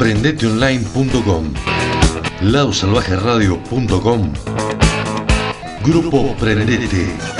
Prendeteonline.com. Ladosalvajeradio.com. Grupo Prendete.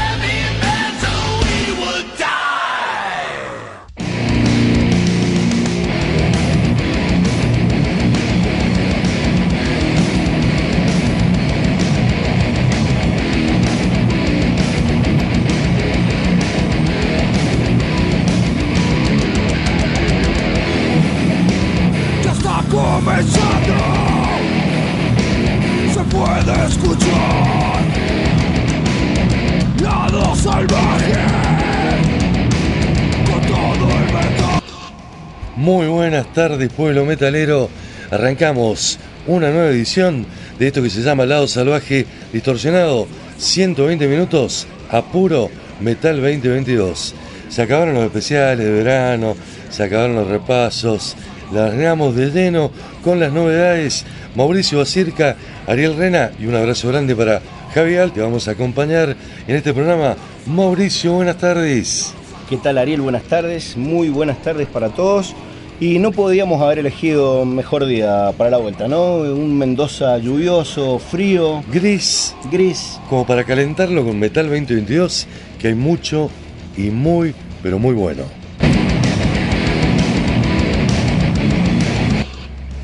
tardes, pueblo metalero. Arrancamos una nueva edición de esto que se llama Lado Salvaje Distorsionado. 120 minutos a puro Metal 2022. Se acabaron los especiales de verano, se acabaron los repasos. Largamos de lleno con las novedades. Mauricio Bacirca, Ariel Rena y un abrazo grande para Javi Al. Te vamos a acompañar en este programa. Mauricio, buenas tardes. ¿Qué tal Ariel? Buenas tardes, muy buenas tardes para todos. Y no podíamos haber elegido mejor día para la vuelta, ¿no? Un Mendoza lluvioso, frío, Gris, gris. como para calentarlo con Metal 2022, que hay mucho y muy, pero muy bueno.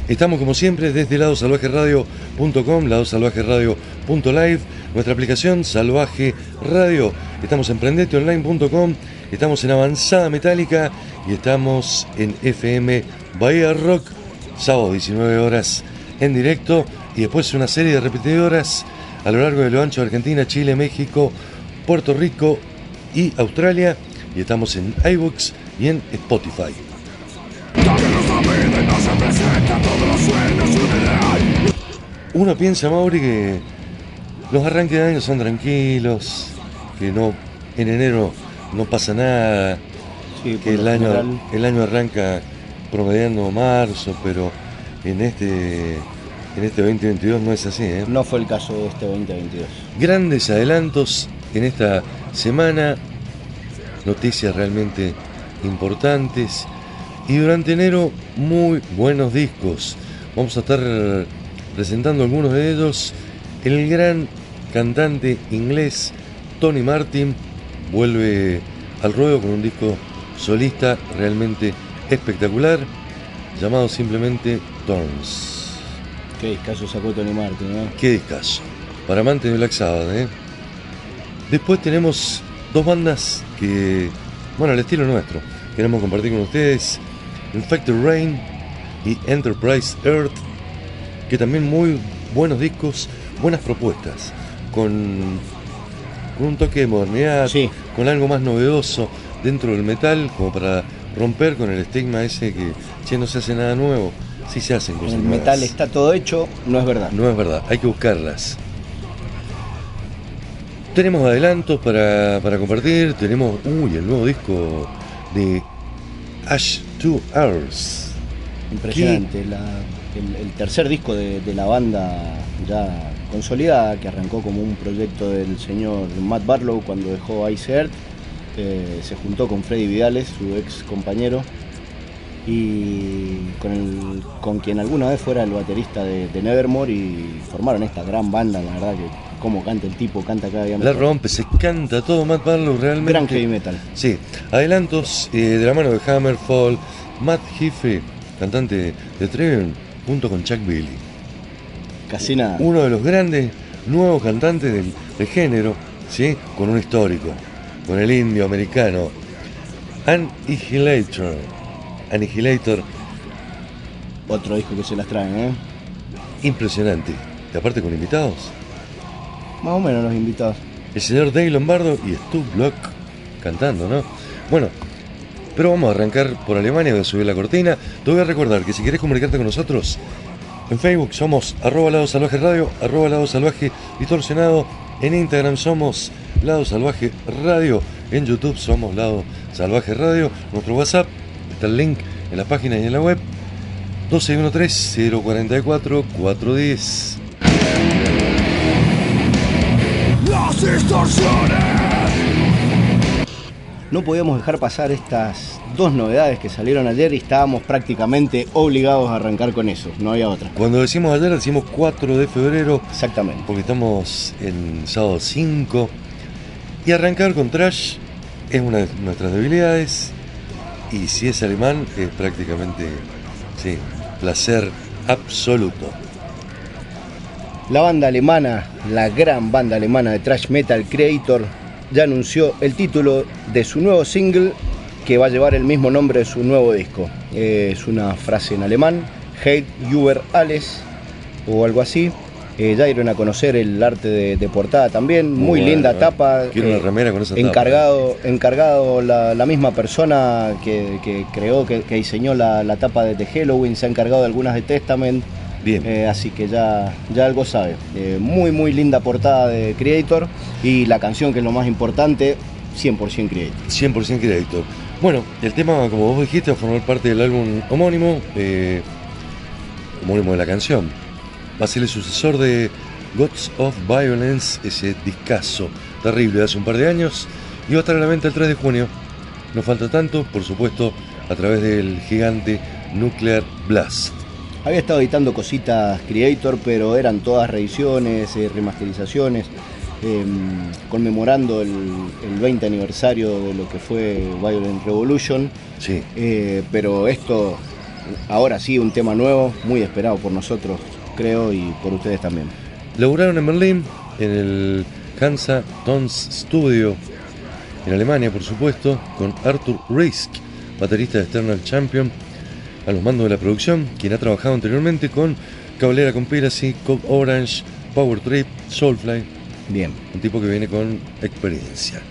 Estamos como siempre desde ladosalvajeradio.com, ladosalvajeradio.live, nuestra aplicación Salvaje Radio. Estamos en prendeteonline.com, estamos en Avanzada Metálica y estamos en FM Bahía Rock, sábado 19 horas en directo y después una serie de repetidoras a lo largo de lo ancho de Argentina, Chile, México, Puerto Rico y Australia. Y estamos en iBooks y en Spotify. Uno piensa, Mauri, que los arranques de año son tranquilos, que no en enero no pasa nada, Que el año, general, el año arranca promediando marzo, pero en este, en este 2022 no es así. ¿eh? No fue el caso de este 2022. Grandes adelantos en esta semana, noticias realmente importantes y durante enero muy buenos discos. Vamos a estar presentando algunos de ellos. El gran cantante inglés Tony Martin vuelve al ruedo con un disco solista realmente espectacular llamado simplemente Thorns. Qué discazo sacó Tony Martin, ¿no? Qué discazo. Para amantes de Black Sabbath, ¿eh? Después tenemos dos bandas que, bueno, al estilo nuestro, queremos compartir con ustedes. Infected Rain y Enterprise Earth, que también muy buenos discos, buenas propuestas, con, con un toque de modernidad, Sí. con algo más novedoso dentro del metal, como para romper con el estigma ese que, che, no se hace nada nuevo. Sí se hacen En cosas el nuevas. metal está todo hecho, no es verdad. No es verdad, hay que buscarlas. Tenemos adelantos para, para compartir, tenemos, uy, el nuevo disco de Ash 2 Hours. Impresionante. La, el, el tercer disco de, de la banda ya consolidada, que arrancó como un proyecto del señor Matt Barlow cuando dejó Ice Earth. Eh, se juntó con Freddy Vidales, su ex compañero, y con, el- con quien alguna vez fuera el baterista de, de Nevermore y formaron esta gran banda, la verdad que cómo canta el tipo, canta cada día La mejor. rompe, se canta todo Matt Barlow realmente. Gran heavy metal. Sí, adelantos eh, de la mano de Hammerfall, Matt Heafy, cantante de Trivium, junto con Chuck Billy. Casi nada. Uno de los grandes nuevos cantantes del, del género, ¿sí? con un histórico, con el indio americano. Annihilator. Annihilator, Otro disco que se las traen, ¿eh? impresionante. Y aparte con invitados. Más o menos los invitados. El señor Dave Lombardo y Stu Block cantando, ¿no? Bueno, pero vamos a arrancar por Alemania, voy a subir la cortina. Te voy a recordar que si querés comunicarte con nosotros, en Facebook somos arroba lado salvaje radio, arroba lado salvaje distorsionado, en Instagram somos lado salvaje radio, en YouTube somos lado salvaje radio, nuestro WhatsApp, está el link en la página y en la web, 1213-044-410. Las distorsiones. No podíamos dejar pasar estas dos novedades que salieron ayer y estábamos prácticamente obligados a arrancar con eso, no había otra. Cuando decimos ayer, decimos 4 de febrero, Exactamente. porque estamos en sábado 5 y arrancar con trash es una de nuestras debilidades y si es alemán es prácticamente sí, placer absoluto. La banda alemana, la gran banda alemana de thrash metal Creator, ya anunció el título de su nuevo single que va a llevar el mismo nombre de su nuevo disco. Eh, es una frase en alemán, Hate Über alles o algo así. Eh, ya dieron a conocer el arte de, de portada también, muy, Muy linda bueno, eh. tapa. Quiero una remera con esa tapa. encargado, Encargado la, la misma persona que, que creó, que, que diseñó la, la tapa de, Halloween, se ha encargado de algunas de Testament. Bien, Eh, así que ya, ya algo sabe. Eh, muy, muy linda portada de Creator y la canción, que es lo más importante, 100% Creator. 100% crédito. Bueno, el tema, como vos dijiste, va a formar parte del álbum homónimo, eh, homónimo de la canción. Va a ser el sucesor de Gods of Violence, ese discazo terrible de hace un par de años, y va a estar a la venta el 3 de junio. No falta tanto, por supuesto, a través del gigante Nuclear Blast. Había estado editando cositas Creator, pero eran todas reediciones, eh, remasterizaciones, eh, conmemorando el, el 20 aniversario de lo que fue Violent Revolution. Sí, Eh, pero esto, ahora sí, un tema nuevo, muy esperado por nosotros, creo, y por ustedes también. Laburaron en Berlín, en el Hansa Tons Studio, en Alemania, por supuesto, con Arthur Risk, baterista de Eternal Champion, a los mandos de la producción, quien ha trabajado anteriormente con Cabalera Conspiracy, Code Orange, Power Trip, Soulfly, Bien. un tipo que viene con experiencia.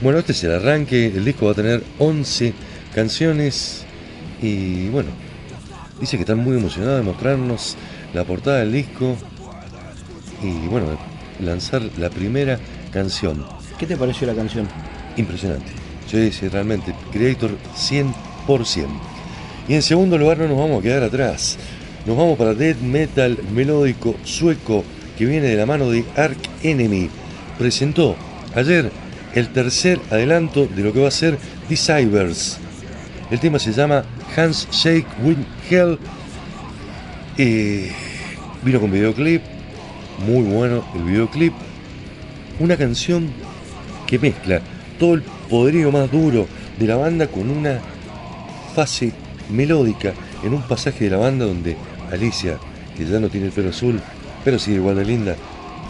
Bueno, este es el arranque, el disco va a tener 11 canciones y bueno, dice que están muy emocionados de mostrarnos la portada del disco y bueno, lanzar la primera canción. ¿Qué te pareció la canción? Impresionante. Yo dice realmente, Creator 100%. Y en segundo lugar no nos vamos a quedar atrás. Nos vamos para Death Metal melódico sueco que viene de la mano de Ark Enemy. Presentó ayer el tercer adelanto de lo que va a ser The Cybers. El tema se llama Hands Shake With Hell. Eh, vino con videoclip. Muy bueno el videoclip. Una canción que mezcla todo el poderío más duro de la banda con una fase melódica en un pasaje de la banda donde Alicia, que ya no tiene el pelo azul, pero igual de linda,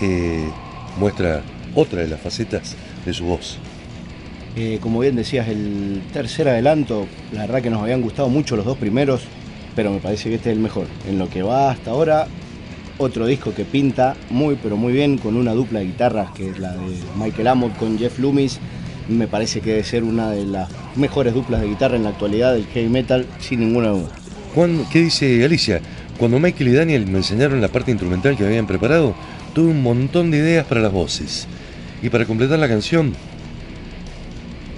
eh, muestra otra de las facetas de su voz. Eh, como bien decías, el tercer adelanto, la verdad que nos habían gustado mucho los dos primeros, pero me parece que este es el mejor. En lo que va hasta ahora, otro disco que pinta muy, pero muy bien, con una dupla de guitarras, que es la de Michael Amott con Jeff Loomis. Me parece que debe ser una de las mejores duplas de guitarra en la actualidad del heavy metal, sin ninguna duda. Cuando- ¿Qué dice Alicia? Cuando Michael y Daniel me enseñaron la parte instrumental que habían preparado, tuve un montón de ideas para las voces. Y para completar la canción,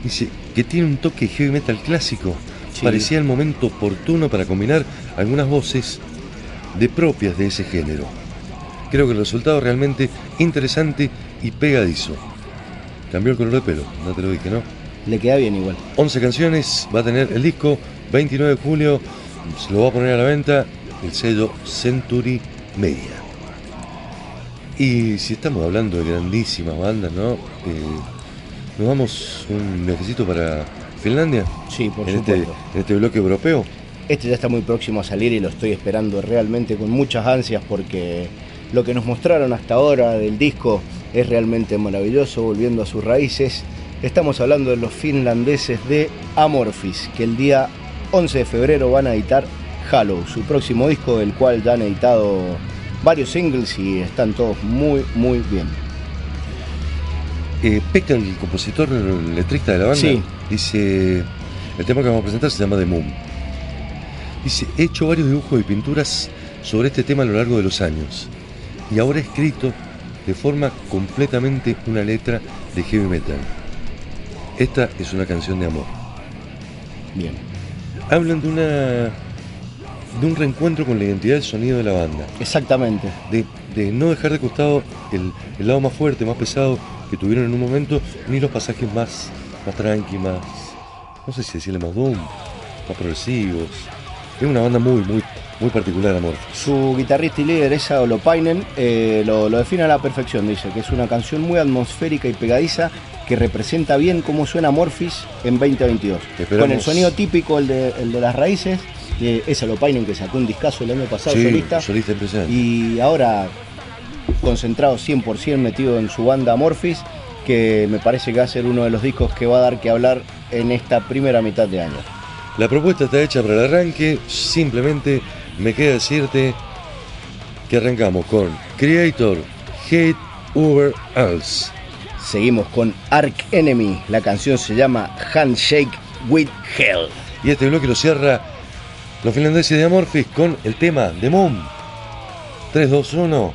dice que tiene un toque heavy metal clásico. Sí. Parecía el momento oportuno para combinar algunas voces de propias de ese género. Creo que el resultado es realmente interesante y pegadizo. Cambió el color de pelo, no te lo dije, ¿no? Le queda bien igual. 11 canciones, va a tener el disco, 29 de julio, se lo va a poner a la venta el sello Century Media. Y si estamos hablando de grandísimas bandas, ¿no? Eh, nos vamos un viajecito para Finlandia. Sí, por en este, supuesto. en este bloque europeo. Este ya está muy próximo a salir y lo estoy esperando realmente con muchas ansias porque lo que nos mostraron hasta ahora del disco es realmente maravilloso, volviendo a sus raíces. Estamos hablando de los finlandeses de Amorphis, que el día 11 de febrero van a editar Hollow, su próximo disco, del cual ya han editado varios singles y están todos muy, muy bien. Eh, el compositor, el letrista de la banda, Sí. dice, el tema que vamos a presentar se llama The Moon. Dice, he hecho varios dibujos y pinturas sobre este tema a lo largo de los años y ahora he escrito de forma completamente una letra de heavy metal. Esta es una canción de amor. Bien. Hablan de una de un reencuentro con la identidad del sonido de la banda, Exactamente. de, de no dejar de costado el, el lado más fuerte, más pesado que tuvieron en un momento, ni los pasajes más, más tranqui, más, no sé si decirle más doom, más progresivos. Es una banda muy, muy, muy particular, amor. Su guitarrista y líder, Esa Olopainen, eh, lo, lo define a la perfección. Dice que es una canción muy atmosférica y pegadiza que representa bien cómo suena Morphis en 2022. Esperamos- Con el sonido típico, el de, el de las raíces, de Esa Olopainen que sacó un discazo el año pasado, Sí, solista. solista. Y ahora concentrado 100% metido en su banda Morphis, que me parece que va a ser uno de los discos que va a dar que hablar en esta primera mitad de año. La propuesta está hecha para el arranque, simplemente me queda decirte que arrancamos con Creator, Hate Over Else. Seguimos con Ark Enemy, la canción se llama Handshake with Hell. Y este bloque lo cierra los finlandeses de Amorphis con el tema de Moon. 3, 2, 1.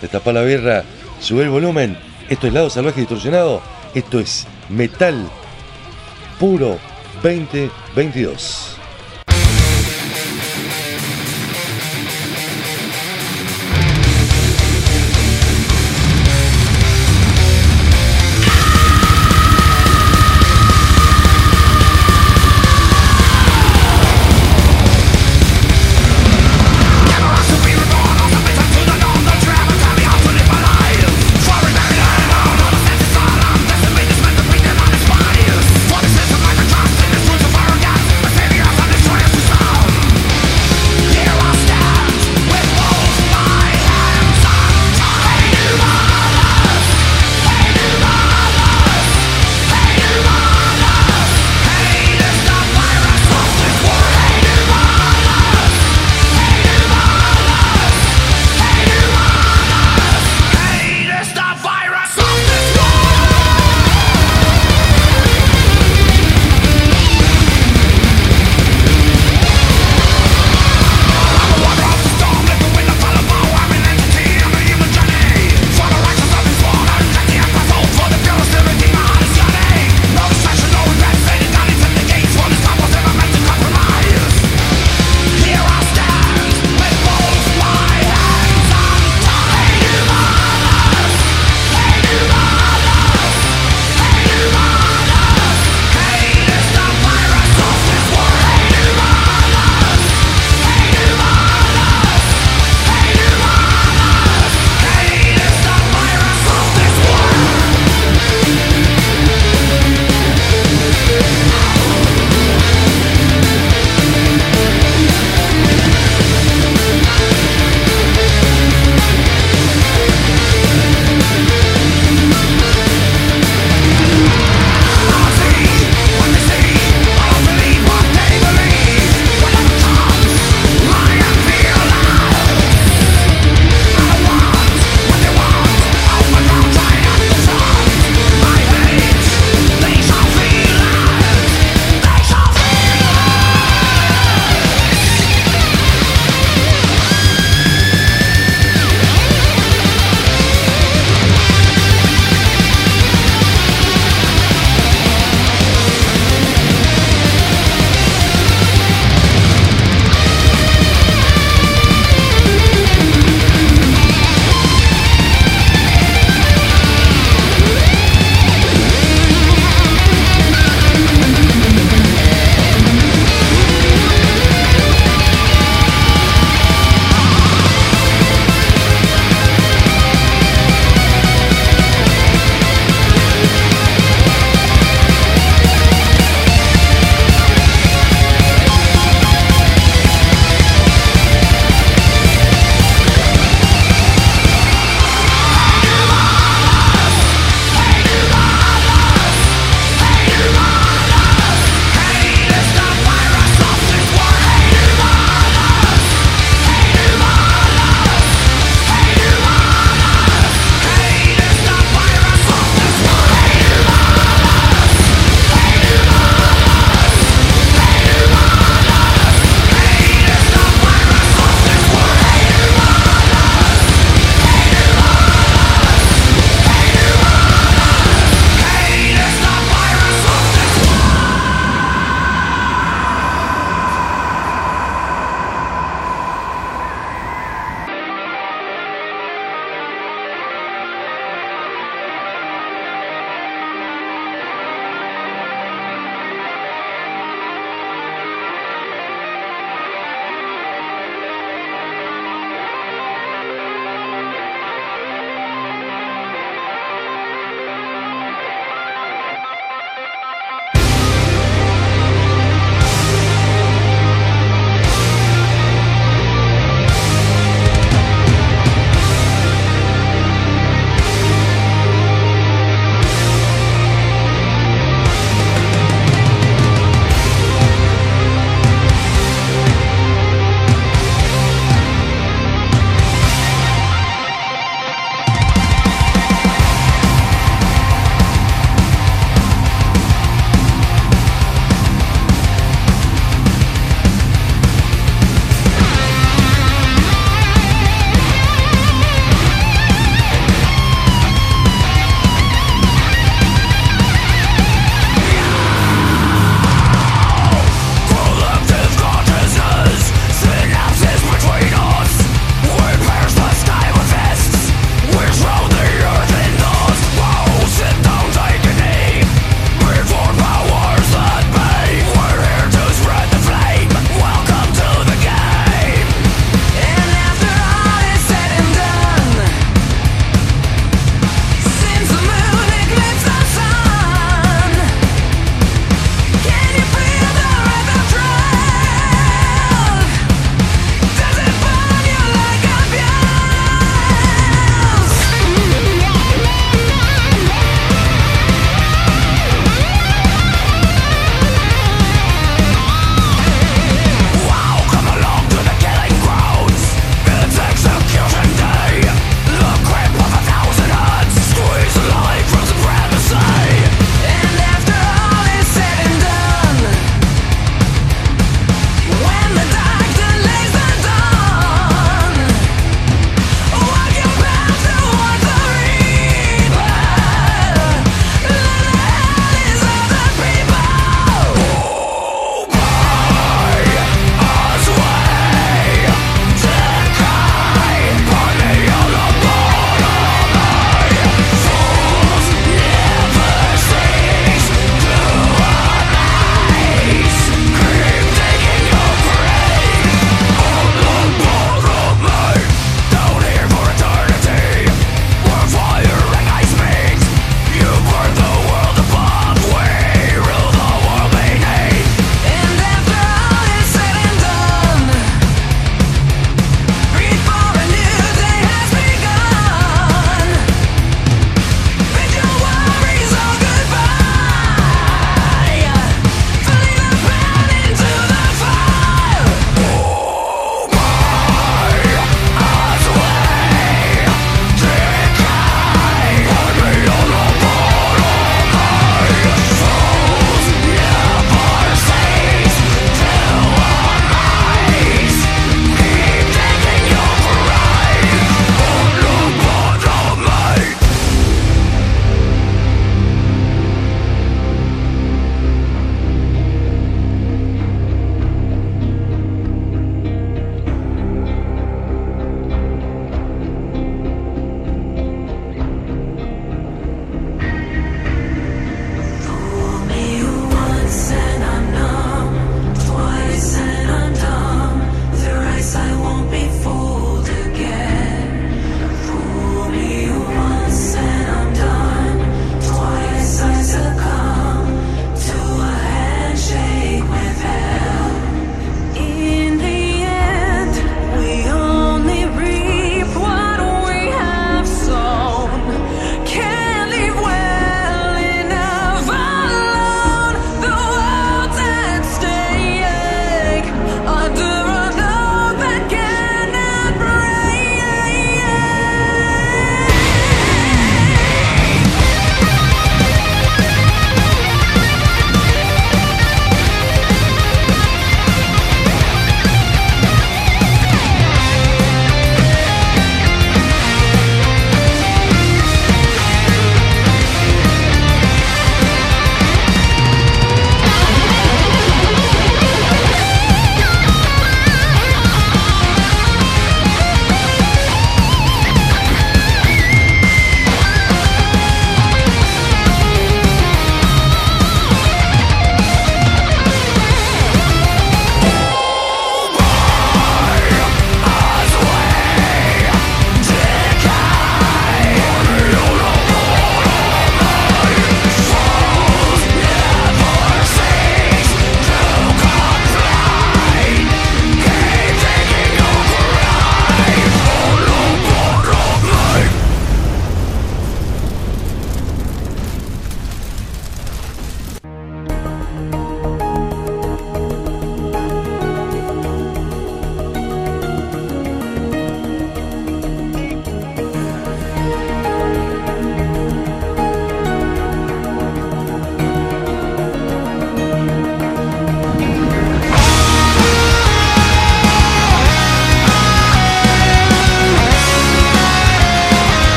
Destapa la birra, sube el volumen. Esto es lado salvaje distorsionado. Esto es metal puro 2022.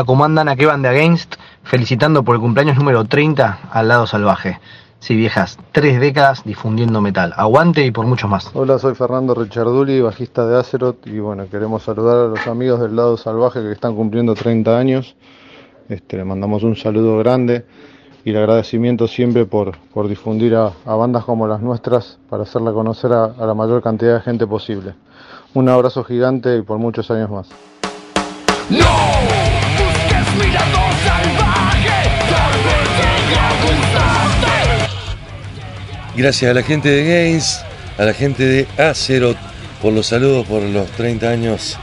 Hola, ¿cómo andan? Aquí van de Against, felicitando por el cumpleaños número 30 al lado salvaje. Sí, viejas, tres décadas difundiendo metal. Aguante y por mucho más. Hola, soy Fernando Richarduli, bajista de Azeroth y bueno, queremos saludar a los amigos del lado salvaje que están cumpliendo 30 años. Este, le mandamos un saludo grande y el agradecimiento siempre por, por difundir a, a bandas como las nuestras para hacerla conocer a, a la mayor cantidad de gente posible. Un abrazo gigante y por muchos años más. No Gracias a la gente de Games, a la gente de Azeroth por los saludos por los 30 años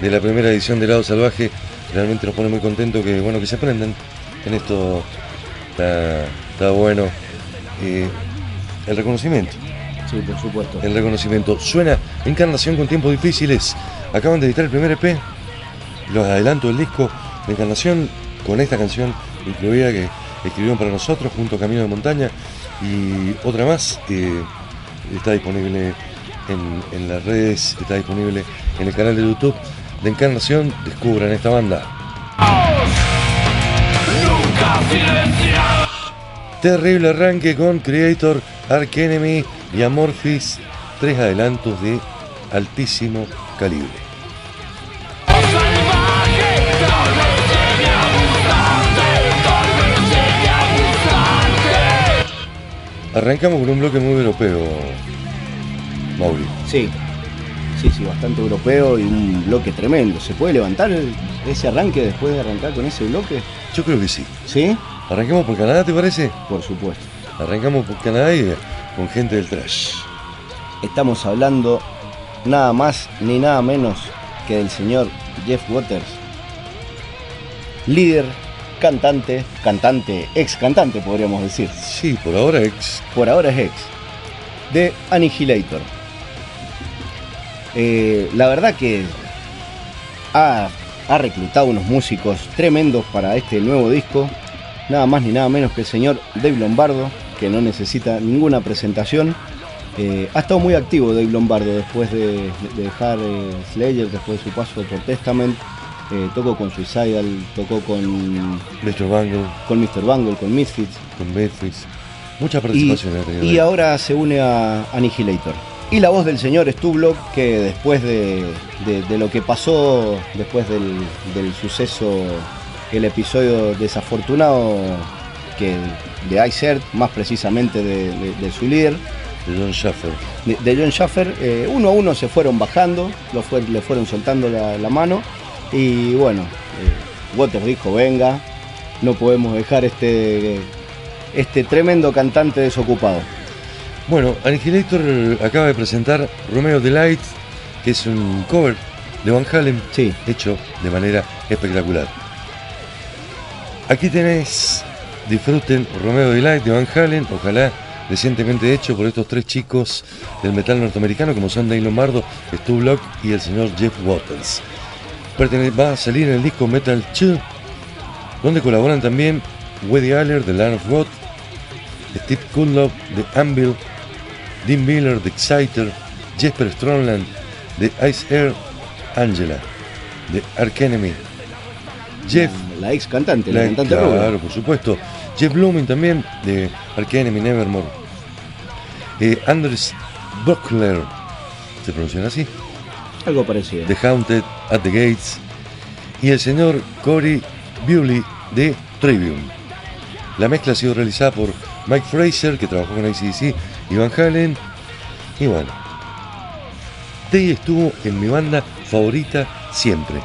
de la primera edición de Lado Salvaje. Realmente nos pone muy contentos que bueno que se aprendan en esto. Está, está bueno. Eh, el reconocimiento. Sí, por supuesto. El reconocimiento. Suena Encarnación con tiempos difíciles. Acaban de editar el primer EP. Los adelanto del disco de Encarnación con esta canción incluida que escribieron para nosotros junto a Camino de Montaña y otra más. eh, está disponible en, las redes, está disponible en el canal de YouTube de Encarnación. Descubran esta banda. Terrible arranque con Creator, Ark Enemy y Amorphis. Tres adelantos de altísimo calibre. Arrancamos con un bloque muy europeo, Mauri. Sí, sí, sí, bastante europeo y un bloque tremendo. ¿Se puede levantar el- ese arranque después de arrancar con ese bloque? Yo creo que sí. ¿Sí? Arrancamos por Canadá, ¿te parece? Por supuesto. Arrancamos por Canadá y eh, con gente del trash. Estamos hablando nada más ni nada menos que del señor Jeff Waters, líder, cantante, cantante, ex cantante podríamos decir, Sí, por ahora ex. por ahora es ex, de Annihilator. Eh, la verdad que ha, ha reclutado unos músicos tremendos para este nuevo disco, nada más ni nada menos que el señor Dave Lombardo, que no necesita ninguna presentación. Eh, ha estado muy activo Dave Lombardo después de, de dejar eh, Slayer, después de su paso por Testament. Eh, tocó con Suicidal, tocó con, Mr. Bangle, con Mr. Bungle, con Misfits. con Memphis. Mucha Y, participación ha tenido y él. ahora se une a Annihilator. Y la voz del señor Stublock, que después de, de- de lo que pasó, después del, del suceso, el episodio desafortunado que de Ice más precisamente de, de- de su líder, de John Schaffer. de, de John Schaffer, eh, uno a uno se fueron bajando, lo fue- le fueron soltando la, la mano y bueno, eh, Waters dijo, venga, no podemos dejar este, este tremendo cantante desocupado. Bueno, Annihilator acaba de presentar Romeo Delight, que es un cover de Van Halen, Sí, hecho de manera espectacular. Aquí tenés, disfruten Romeo Delight de Van Halen, ojalá recientemente hecho por estos tres chicos del metal norteamericano como son Dave Lombardo, Stu Block y el señor Jeff Waters. Va a salir en el disco Metal 2, donde colaboran también Weddy Aller de Land of God, Steve Kunlove de Anvil, Dean Miller de Exciter, Jesper Strongland de Ice Air, Angela de Ark Enemy, Jeff, la ex cantante, la, la- cantante claro, por supuesto, Jeff Blooming también de Ark Enemy Nevermore, eh, Anders Buckler, se pronuncia así, Algo parecido. The Haunted at the Gates y el señor Corey Bewley de Trivium. La mezcla ha sido realizada por Mike Fraser, que trabajó con ACDC y Van Halen. Y bueno, Dave estuvo en mi banda favorita siempre,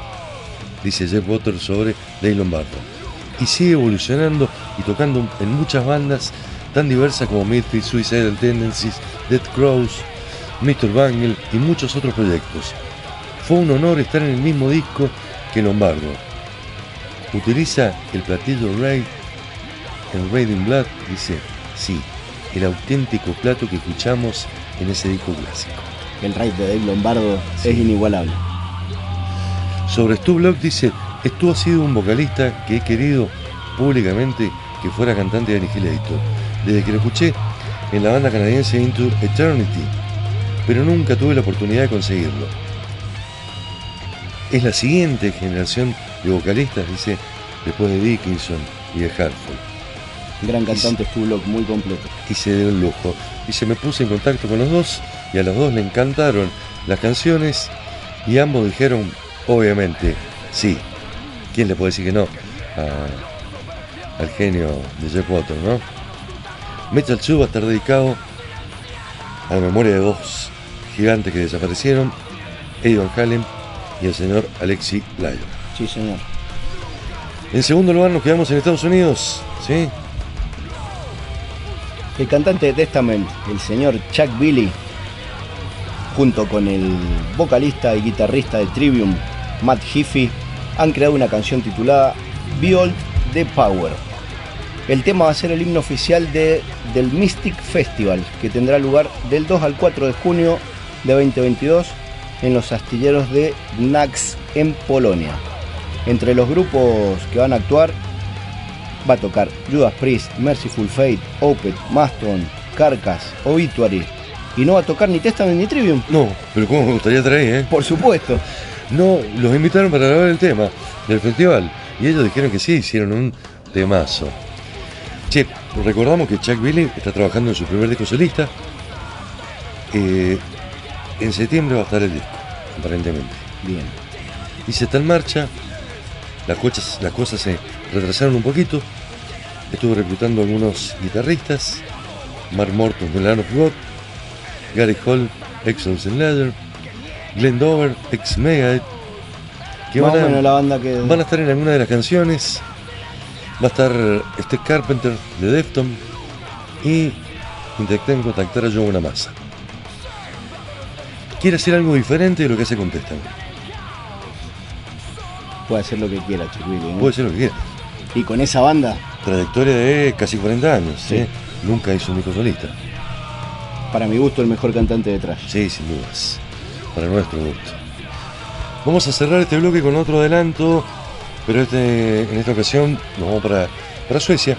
dice Jeff Waters sobre Dave Lombardo. Y sigue evolucionando y tocando en muchas bandas tan diversas como Midfield, Suicidal Tendencies, Dead Crows, Mr. Bungle y muchos otros proyectos. Fue un honor estar en el mismo disco que Lombardo. Utiliza el platillo Raid en Raid in Blood, dice, sí, el auténtico plato que escuchamos en ese disco clásico. El raid de Dave Lombardo Sí. es inigualable. Sobre Stu Block dice, Stu ha sido un vocalista que he querido públicamente que fuera cantante de Annihilator, desde que lo escuché en la banda canadiense Into Eternity, pero nunca tuve la oportunidad de conseguirlo. Es la siguiente generación de vocalistas, dice, después de Dickinson y de Hartford. Gran cantante Stu Locke, muy completo. y se dio un lujo. Y se me puse en contacto con los dos y a los dos le encantaron las canciones y ambos dijeron, obviamente, sí. ¿Quién le puede decir que no a- al genio de Jeff Water, no? Metal Show va a estar dedicado a la memoria de dos gigantes que desaparecieron, Eddie Van Halen y el señor Alexi Lyon. Sí, señor. En segundo lugar nos quedamos en Estados Unidos, ¿sí? El cantante de Testament, el señor Chuck Billy, junto con el vocalista y guitarrista de Trivium, Matt Heafy, han creado una canción titulada Behold the Power. El tema va a ser el himno oficial de, del Mystic Festival, que tendrá lugar del 2 al 4 de junio de 2022 en los astilleros de Gnax en Polonia. Entre los grupos que van a actuar va a tocar Judas Priest, Merciful Fate, Opeth, Mastodon, Carcass, Obituary. Y no va a tocar ni Testament ni Trivium. No, pero cómo me gustaría traer, ¿eh? Por supuesto. No, los invitaron para grabar el tema del festival y ellos dijeron que sí, hicieron un temazo. Che, recordamos que Chuck Billy está trabajando en su primer disco solista. Eh, en septiembre va a estar el disco, aparentemente. Bien. Y se está en marcha. Las cosas, las cosas se retrasaron un poquito. Estuve reclutando algunos guitarristas. Mark Morton de Land of God. Gary Hall, ex Olsen Leather. Glenn Dover, ex Megadeth. Que Más van a, menos la banda que. van a estar en alguna de las canciones. Va a estar Steve Carpenter de Defton. Y intenté contactar a Joe Massa. Quiere hacer algo diferente de lo que hace Contestan. Puede hacer lo que quiera, Chuck. ¿eh? Puede ser lo que quiera. Y con esa banda, Trayectoria de casi 40 años. Sí. ¿eh? Nunca hizo un disco solista. para mi gusto, el mejor cantante de trash. Sí, sin dudas. Para nuestro gusto. Vamos a cerrar este bloque con otro adelanto, pero este, en esta ocasión nos vamos para, para Suecia.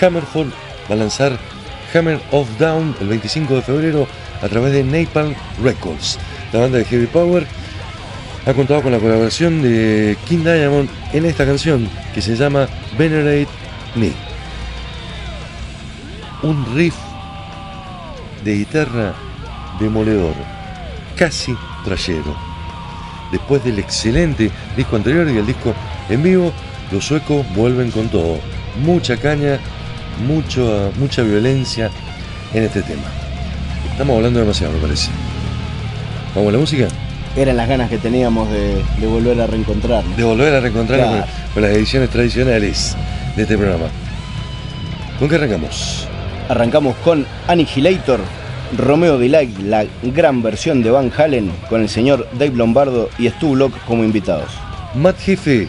Hammerfall va a lanzar Hammer of Down el 25 de febrero a través de Napalm Records. La banda de Heavy Power ha contado con la colaboración de King Diamond en esta canción que se llama Venerate Me. Un riff de guitarra demoledor, casi trayero. Después del excelente disco anterior y el disco en vivo, los suecos vuelven con todo. Mucha caña, mucho, mucha violencia en este tema. Estamos hablando demasiado, me parece. ¿Vamos a la música? Eran las ganas que teníamos de, de volver a reencontrarnos. De volver a reencontrarnos Claro. con, con las ediciones tradicionales de este programa. ¿Con qué arrancamos? Arrancamos con Annihilator, Romeo Delight, la gran versión de Van Halen, con el señor Dave Lombardo y Stu Block como invitados. Matt Jefe,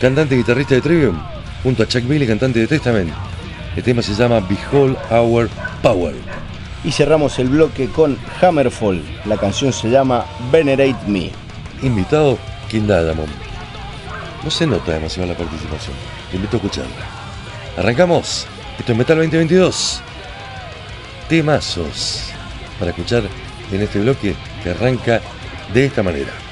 cantante y guitarrista de Trivium, junto a Chuck Billy, cantante de Testament. El tema se llama Behold Our Power. Y cerramos el bloque con Hammerfall, la canción se llama Venerate Me. Invitado King Diamond. No se nota demasiado la participación. Te invito a escucharla. Arrancamos. Esto es Metal 2022. Temazos para escuchar en este bloque que arranca de esta manera.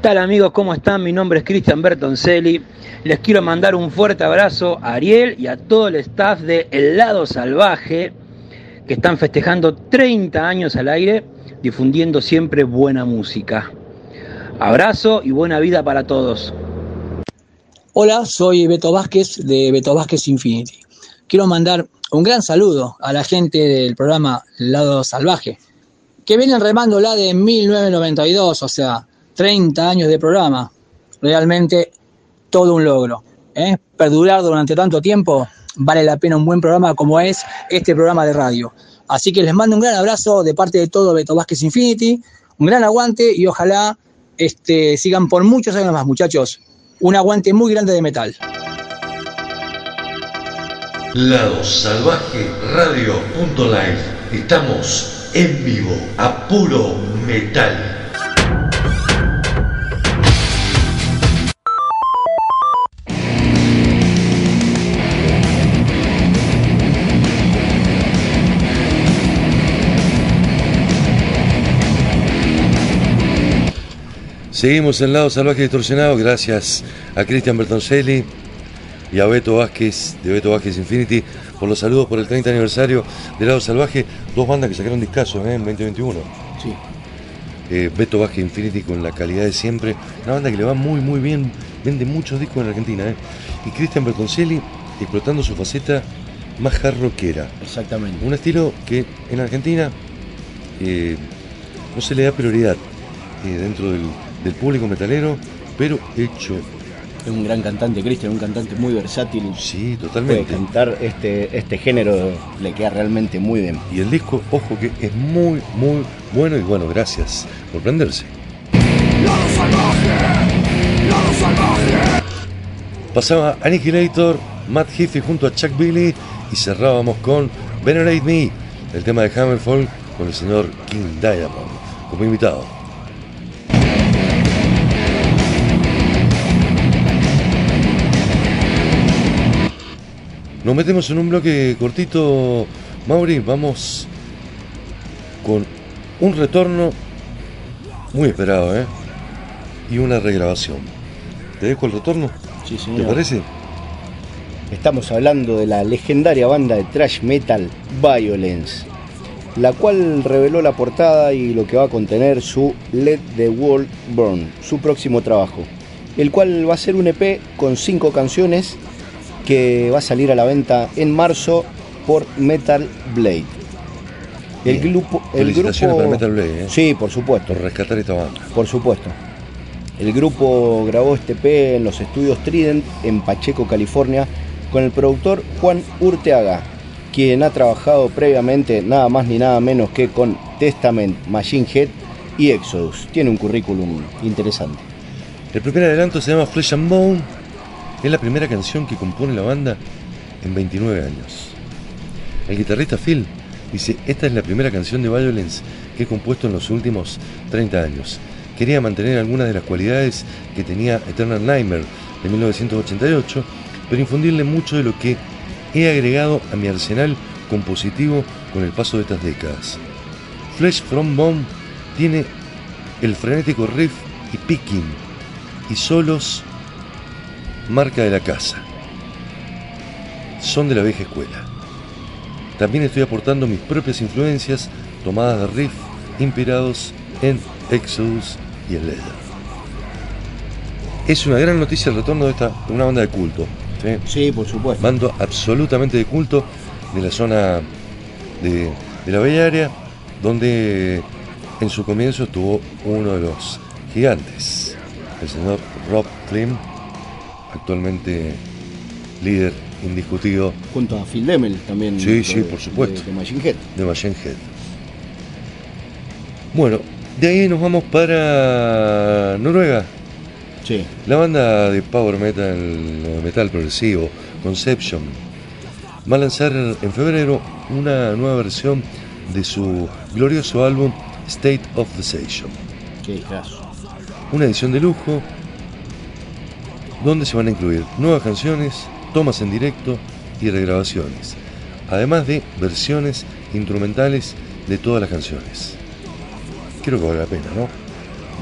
Tal amigos? ¿Cómo están? Mi nombre es Cristian Bertoncelli. Les quiero mandar un fuerte abrazo a Ariel y a todo el staff de El Lado Salvaje que están festejando 30 años al aire difundiendo siempre buena música. Abrazo y buena vida para todos. Hola, soy Beto Vázquez de Beto Vázquez Infinity. Quiero mandar un gran saludo a la gente del programa Lado Salvaje, que vienen remándola de 1992, o sea, 30 años de programa. Realmente todo un logro. ¿eh? Perdurar durante tanto tiempo vale la pena un buen programa como es este programa de radio. Así que les mando un gran abrazo de parte de todo Beto Vázquez Infinity, un gran aguante y ojalá este, sigan por muchos años más, muchachos. Un aguante muy grande de metal. Lado Salvaje. Estamos en vivo a puro metal. Seguimos en Lado Salvaje Distorsionado gracias a Cristian Bertoncelli y a Beto Vázquez de Beto Vázquez Infinity por los saludos por el 30 aniversario de Lado Salvaje. Dos bandas que sacaron discasos ¿eh? en 2021. Sí. Eh, Beto Vázquez Infinity con la calidad de siempre. Una banda que le va muy muy bien, vende muchos discos en Argentina. ¿eh? Y Cristian Bertoncelli explotando su faceta más hard rockera. Exactamente. Un estilo que en Argentina no se le da prioridad dentro del, del público metalero, pero hecho. Es un gran cantante, Cristian, un cantante muy versátil. Sí, Puede totalmente. cantar este, este género, le queda realmente muy bien. Y el disco, ojo que es muy, muy bueno y bueno, gracias por prenderse. Pasaba Annihilator, Matt Heafy junto a Chuck Billy y cerrábamos con Venerate Me, el tema de Hammerfall con el señor King Diamond como invitado. Nos metemos en un bloque cortito, Mauri, vamos con un retorno muy esperado, ¿eh? Y una regrabación. ¿Te dejo el retorno? Sí, ¿Te señor. parece? Estamos hablando de la legendaria banda de thrash metal Violence, la cual reveló la portada y lo que va a contener su Let the World Burn, su próximo trabajo, el cual va a ser un EP con cinco canciones que va a salir a la venta en marzo por Metal Blade. El Bien. grupo, el grupo, para Metal Blade, ¿eh? sí, por supuesto. Por rescatar esta banda. Por supuesto. El grupo grabó este EP en los estudios Trident en Pacheco, California, con el productor Juan Urteaga, quien ha trabajado previamente nada más ni nada menos que con Testament, Machine Head y Exodus. Tiene un currículum interesante. El primer adelanto se llama Flesh and Bone. Es la primera canción que compone la banda en 29 años. El guitarrista Phil dice, esta es la primera canción de Violence que he compuesto en los últimos 30 años. Quería mantener algunas de las cualidades que tenía Eternal Nightmare de 1988, pero infundirle mucho de lo que he agregado a mi arsenal compositivo con el paso de estas décadas. Flesh from Bone tiene el frenético riff y picking y solos marca de la casa. Son de la vieja escuela. También estoy aportando mis propias influencias tomadas de riff inspirados en Exodus y el Leather. Es una gran noticia el retorno de esta una banda de culto. ¿sí? Sí, por supuesto. Bando absolutamente de culto de la zona de, de la Bella Área, donde en su comienzo estuvo uno de los gigantes, el señor Rob Klim, actualmente líder indiscutido Junto a Phil Demmel también. Sí, de- sí, por supuesto. De, de Machine Head. de Machine Head. Bueno, de ahí nos vamos para Noruega. Sí. La banda de power metal, metal progresivo, Conception, va a lanzar en febrero una nueva versión de su glorioso álbum State of the Station. Qué caso. Una edición de lujo donde se van a incluir nuevas canciones, tomas en directo y regrabaciones, además de versiones instrumentales de todas las canciones. Creo que vale la pena, ¿no?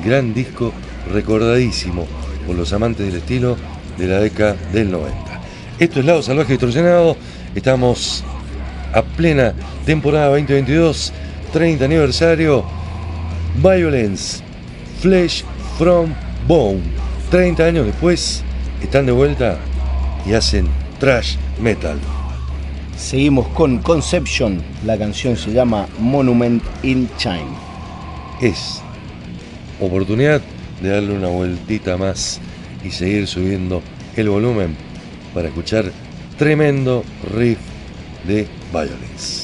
Gran disco recordadísimo por los amantes del estilo de la década del 90. Esto es Lado Salvaje Distorsionado, estamos a plena temporada 2022, 30 aniversario, Violence, Flesh from Bone. 30 años después, están de vuelta y hacen trash metal. Seguimos con Conception, la canción se llama Monument in Time. Es oportunidad de darle una vueltita más y seguir subiendo el volumen para escuchar tremendo riff de Violence.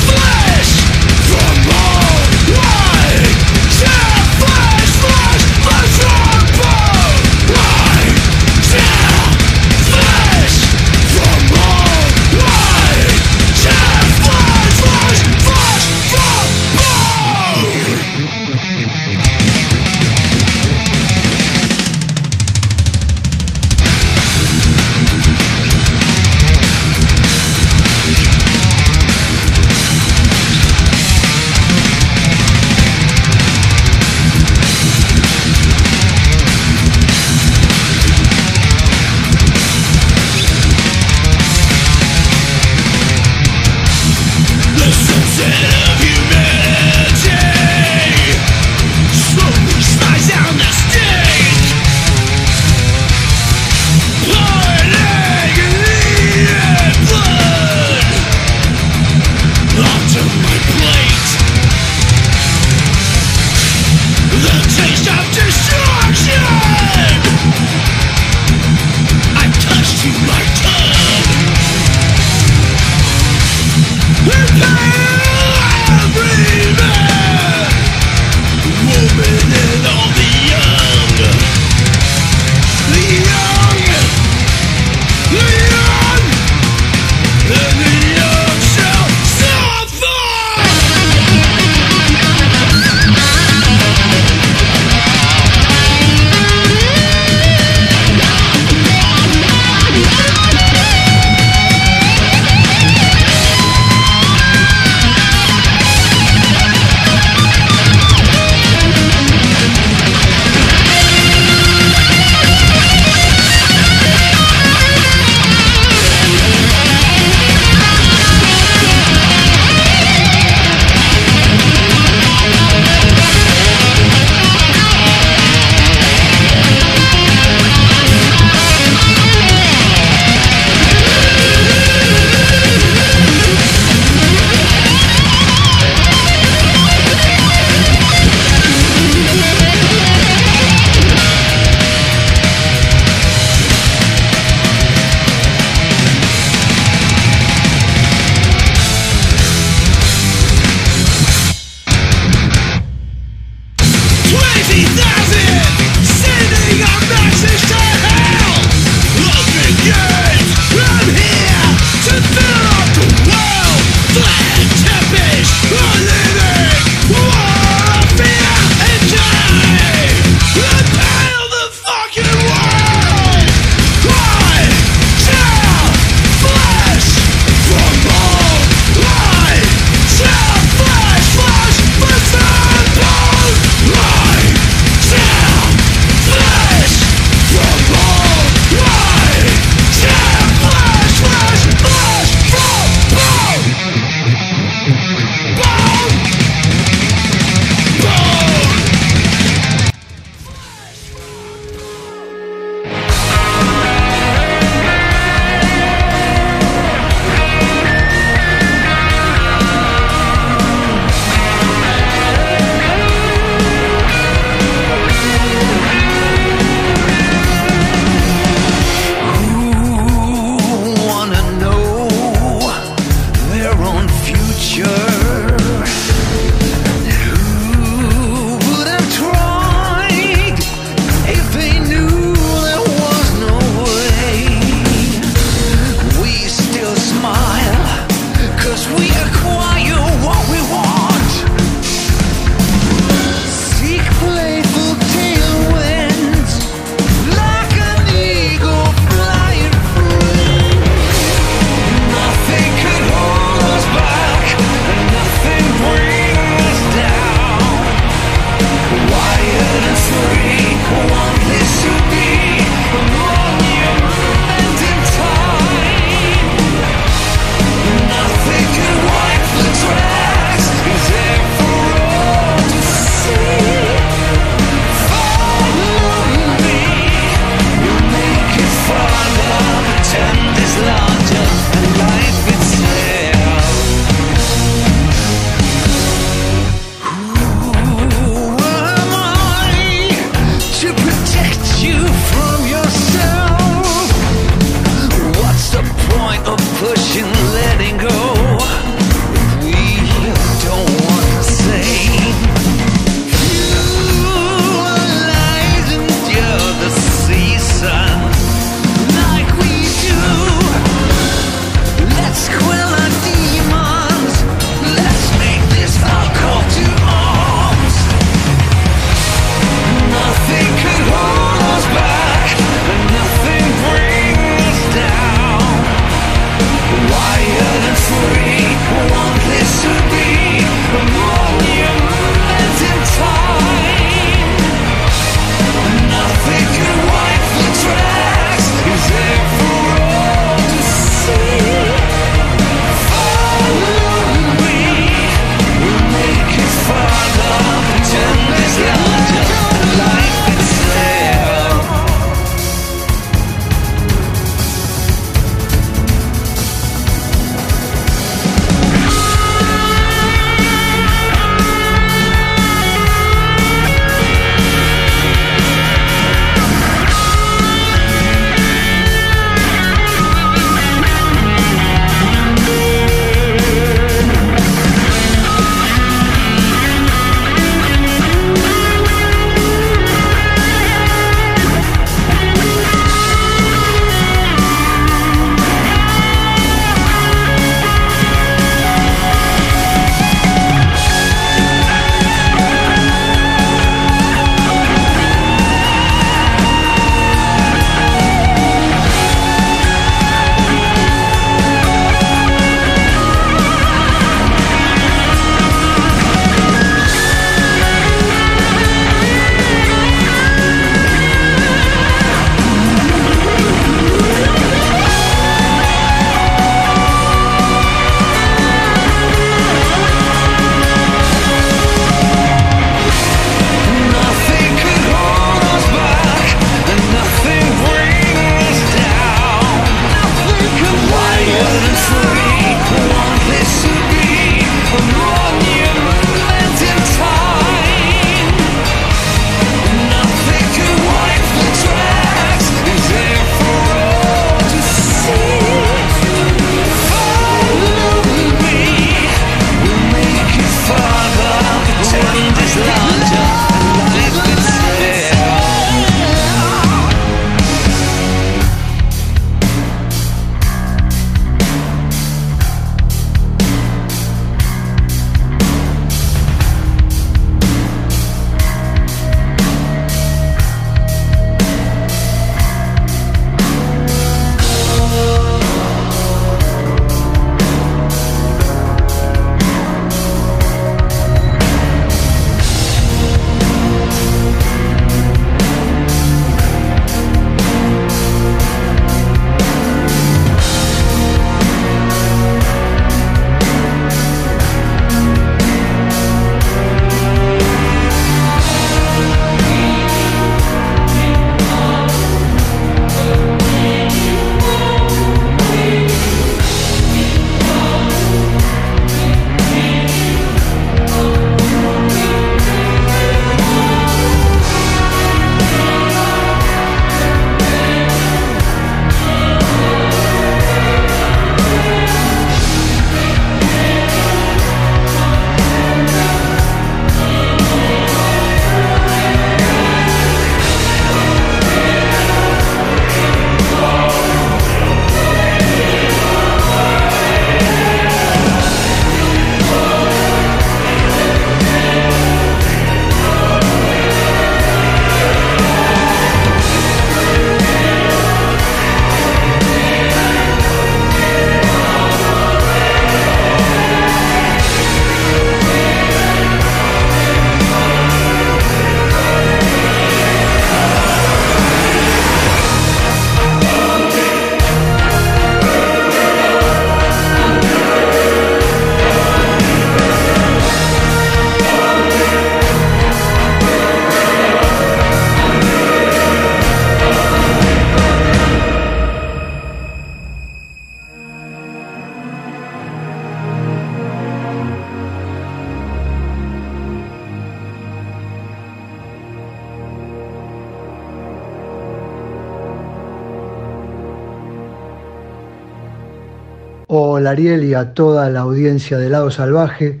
Ariel y a toda la audiencia de Lado Salvaje.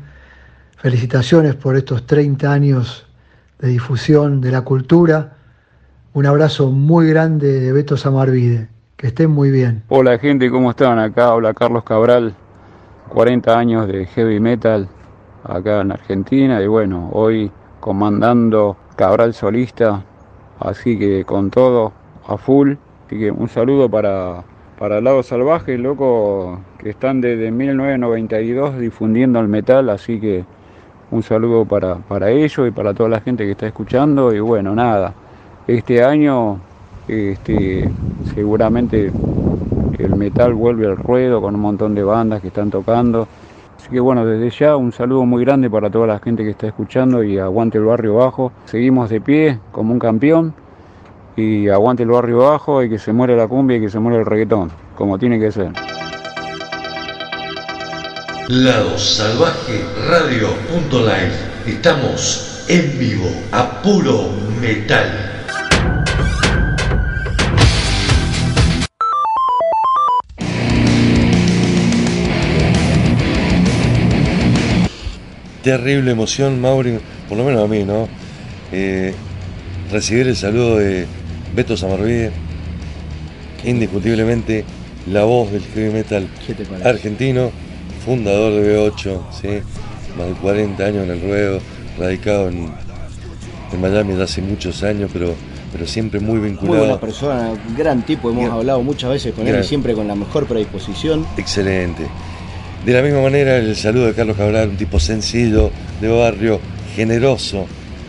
Felicitaciones por estos 30 años de difusión de la cultura. Un abrazo muy grande de Beto Samarvide. Que estén muy bien. Hola gente, ¿cómo están? Acá habla Carlos Cabral, 40 años de heavy metal acá en Argentina y bueno, hoy comandando Cabral Solista, así que con todo a full. Así que un saludo para, para lado salvaje, loco, que están desde 1992 difundiendo el metal, así que un saludo para, para ellos y para toda la gente que está escuchando. Y bueno, nada, este año este, seguramente el metal vuelve al ruedo con un montón de bandas que están tocando. Así que bueno, desde ya un saludo muy grande para toda la gente que está escuchando y aguante el barrio bajo. Seguimos de pie como un campeón y aguante el barrio bajo y que se muere la cumbia y que se muere el reggaetón, como tiene que ser. Lado Salvaje Radio.live. Estamos en vivo a puro metal. Terrible emoción, Mauri, por lo menos a mí, ¿no? Eh, recibir el saludo de Beto Samarvide, indiscutiblemente la voz del heavy metal argentino, fundador de B8, ¿sí? más de 40 años en el ruedo, radicado en, en Miami desde hace muchos años, pero, pero siempre muy Muy vinculado. buena persona, gran tipo, hemos Gran- hablado muchas veces con él y siempre con la mejor predisposición. Excelente. De la misma manera, el saludo de Carlos Cabral, un tipo sencillo, de barrio, generoso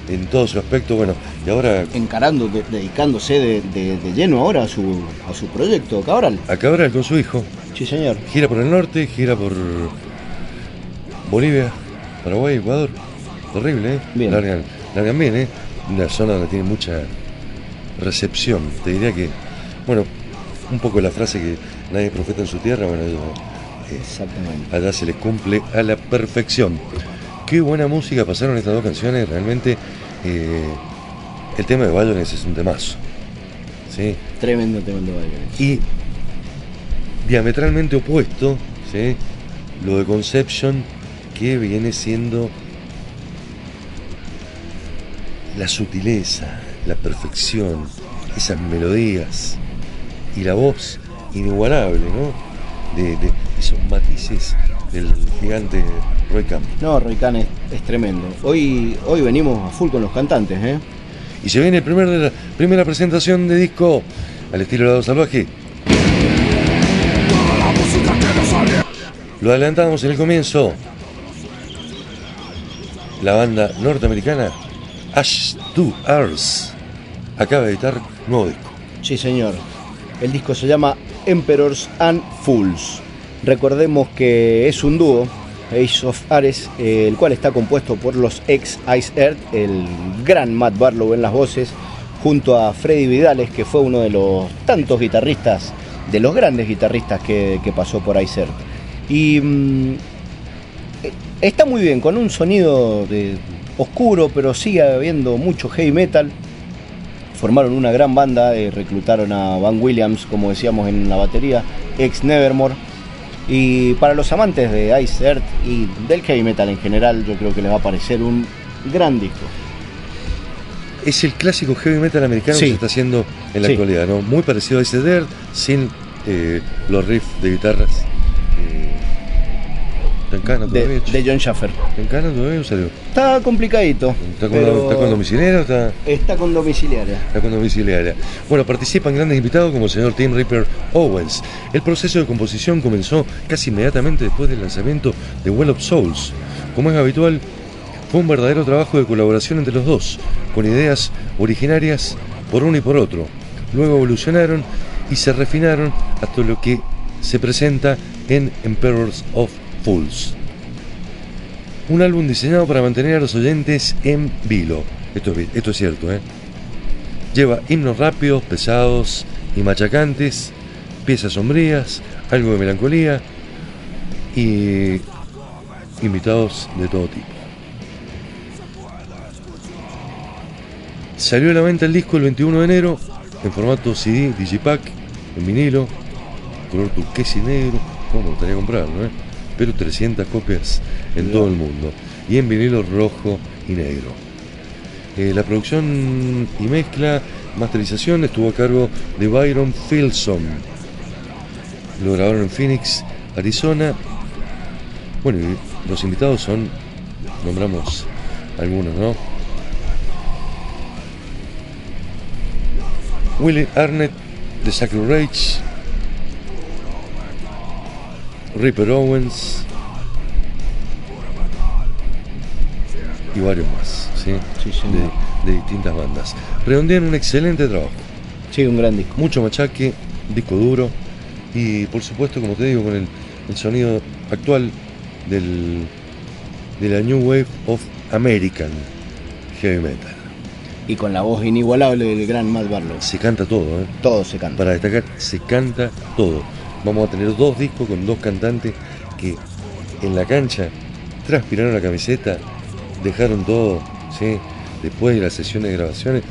en todo su aspecto. Bueno, y ahora Encarando, de- dedicándose de, de- de lleno ahora a su, a su proyecto, Cabral. a Cabral con su hijo, Sí, señor. gira por el norte, gira por Bolivia, Paraguay, Ecuador. Terrible, ¿eh? Bien. Largan, largan bien, ¿eh? Una zona donde tiene mucha recepción. Te diría que, bueno, un poco la frase que nadie profeta en su tierra, bueno, yo, eh, Exactamente. allá se les cumple a la perfección. Qué buena música pasaron estas dos canciones, realmente eh, el tema de Bayones es un temazo. ¿sí? Tremendo, tremendo baile. Y diametralmente opuesto, ¿sí? lo de Conception, que viene siendo la sutileza, la perfección, esas melodías y la voz inigualable, ¿no? De, de esos matices del gigante Roy Camp. No, Roy Khan es, es tremendo. Hoy, hoy venimos a full con los cantantes, ¿eh? Y se viene primer la primera presentación de disco al estilo Lado Salvaje. Lo adelantamos en el comienzo. La banda norteamericana Ash to Earth acaba de editar nuevo disco. Sí, señor. El disco se llama Emperors and Fools. Recordemos que es un dúo, Ace of Ares, eh, el cual está compuesto por los ex Ice Earth, el gran Matt Barlow en las voces, junto a Freddy Vidales, que fue uno de los tantos guitarristas, de los grandes guitarristas que, pasó por Ice Earth. Y mm, está muy bien, con un sonido de oscuro, pero sigue habiendo mucho heavy metal formaron una gran banda, eh, reclutaron a Van Williams, como decíamos en la batería, ex Nevermore. Y para los amantes de Ice Earth y del heavy metal en general, yo creo que les va a parecer un gran disco. Es el clásico heavy metal americano Sí. que se está haciendo en la Sí. actualidad, ¿no? Muy parecido a ese Dirt, sin eh, los riffs de guitarras. ¿Te encana De, todavía? che? de John Schaffer. ¿Te encana todavía o salió? Está complicadito. ¿Está con, pero está con domiciliaria o está, está con domiciliaria. está con domiciliaria? Bueno, participan grandes invitados como el señor Tim Ripper Owens. El proceso de composición comenzó casi inmediatamente después del lanzamiento de Well of Souls. Como es habitual, fue un verdadero trabajo de colaboración entre los dos, con ideas originarias por uno y por otro. Luego evolucionaron y se refinaron hasta lo que se presenta en Emperors of Fools. Un álbum diseñado para mantener a los oyentes en vilo. Esto es, cierto, ¿eh? Lleva himnos rápidos, pesados y machacantes, piezas sombrías, algo de melancolía y invitados de todo tipo. Salió a la venta el disco el 21 de enero en formato CD, Digipack, en vinilo, color turquesa y negro, ¿Cómo me gustaría comprarlo, eh? Pero 300 copias en todo el mundo. Y en vinilo rojo y negro. Eh, la producción y mezcla, masterización estuvo a cargo de Byron Filson. Lo grabaron en Phoenix, Arizona. Bueno, y los invitados son, nombramos algunos, ¿no? Willie Arnett de Sacred Rage, Ripper Owens y varios más, ¿sí? Sí, señor. de, de distintas bandas. Redondean un excelente trabajo. Sí, un gran disco. Mucho machaque, disco duro y por supuesto, como te digo, con el, el sonido actual del, de la New Wave of American Heavy Metal. Y con la voz inigualable del gran Matt Barlow. Se canta todo, ¿eh? Todo se canta. Para destacar, se canta todo. Vamos a tener dos discos con dos cantantes que en la cancha transpiraron la camiseta, dejaron todo, ¿sí? Después de las sesiones de grabaciones,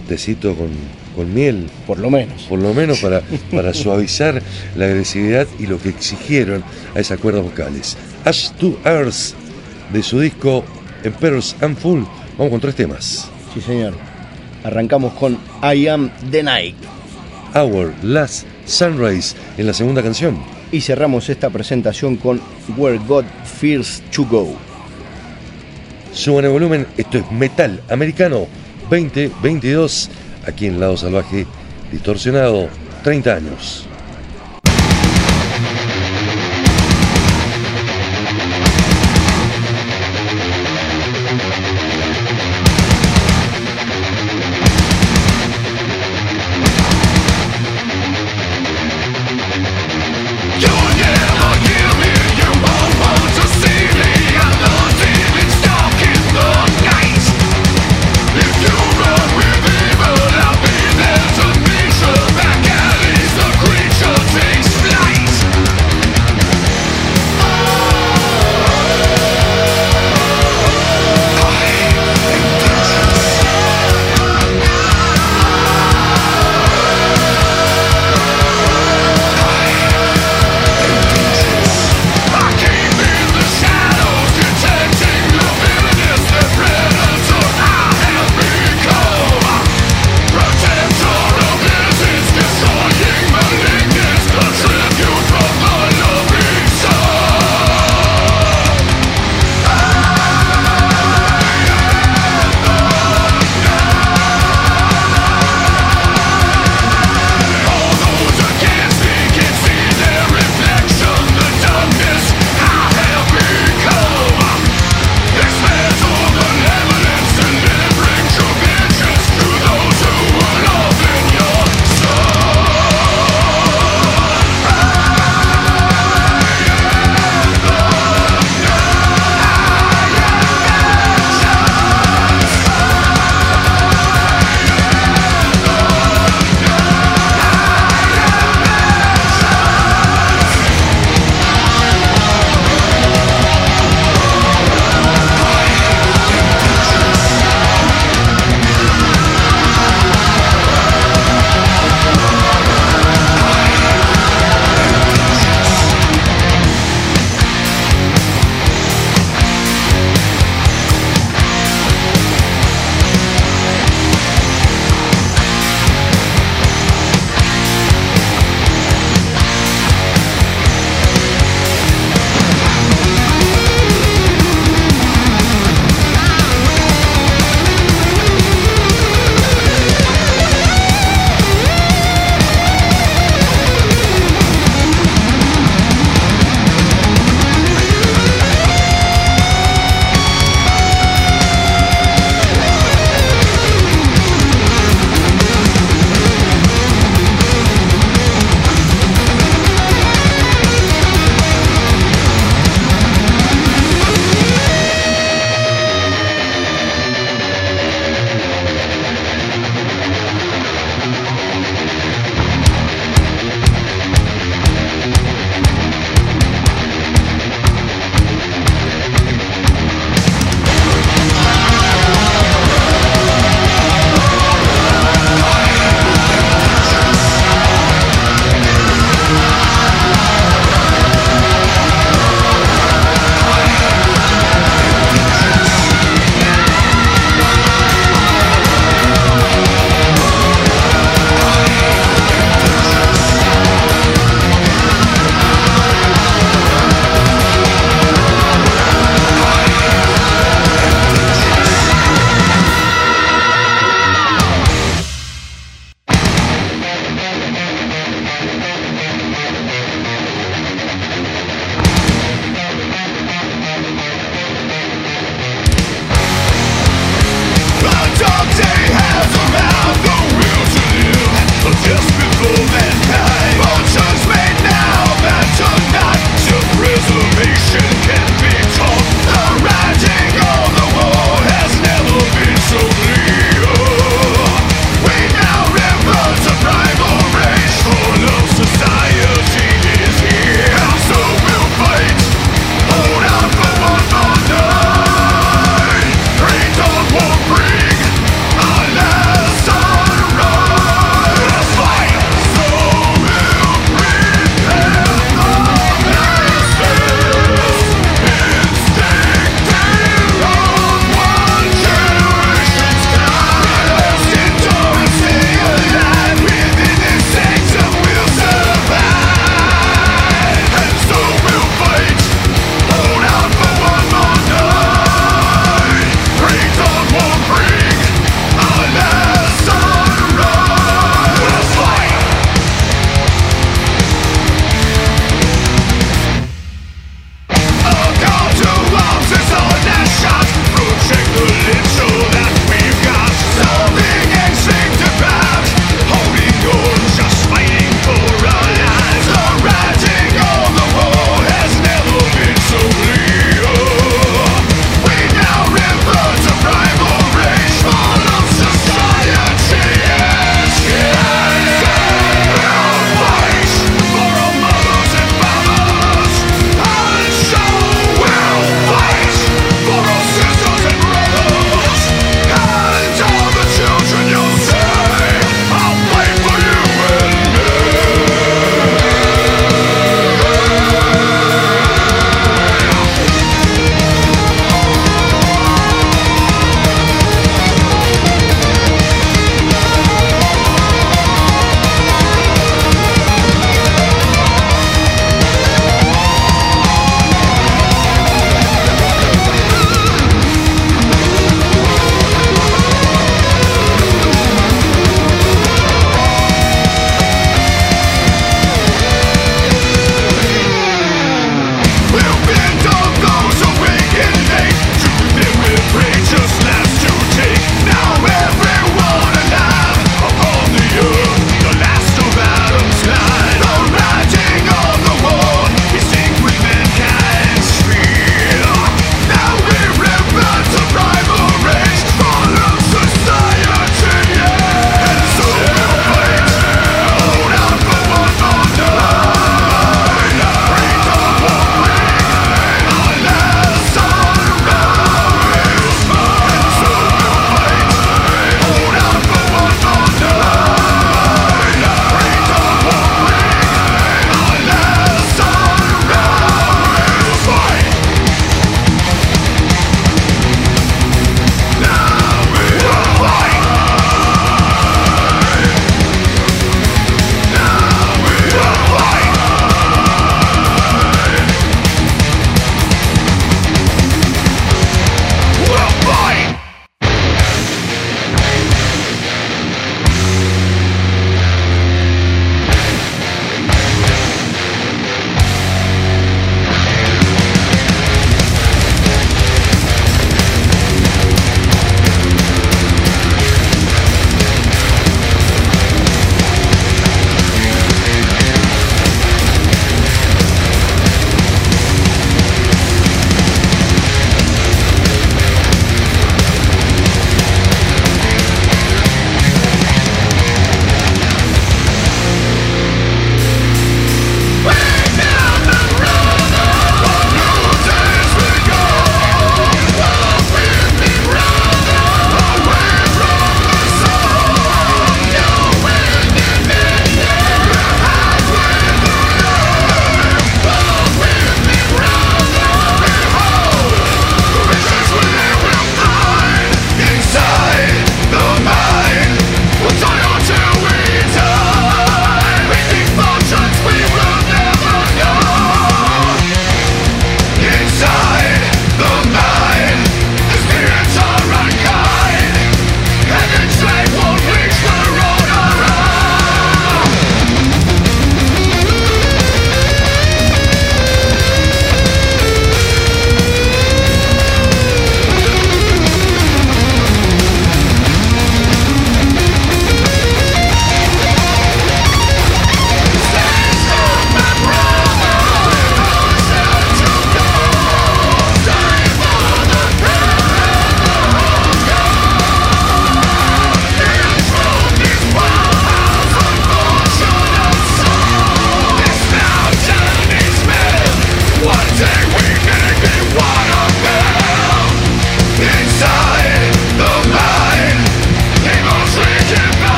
un tecito con, con miel, Por lo menos. por lo menos para, para suavizar la agresividad y lo que exigieron a esas cuerdas vocales. Ash to Earth, de su disco Emperors and Full, vamos con tres temas. Sí, señor. Arrancamos con I Am the Night. Our Last Sunrise en la segunda canción. Y cerramos esta presentación con Where God Fears to Go. Suban el volumen, esto es Metal Americano 2022, aquí en Lado Salvaje, distorsionado, 30 años.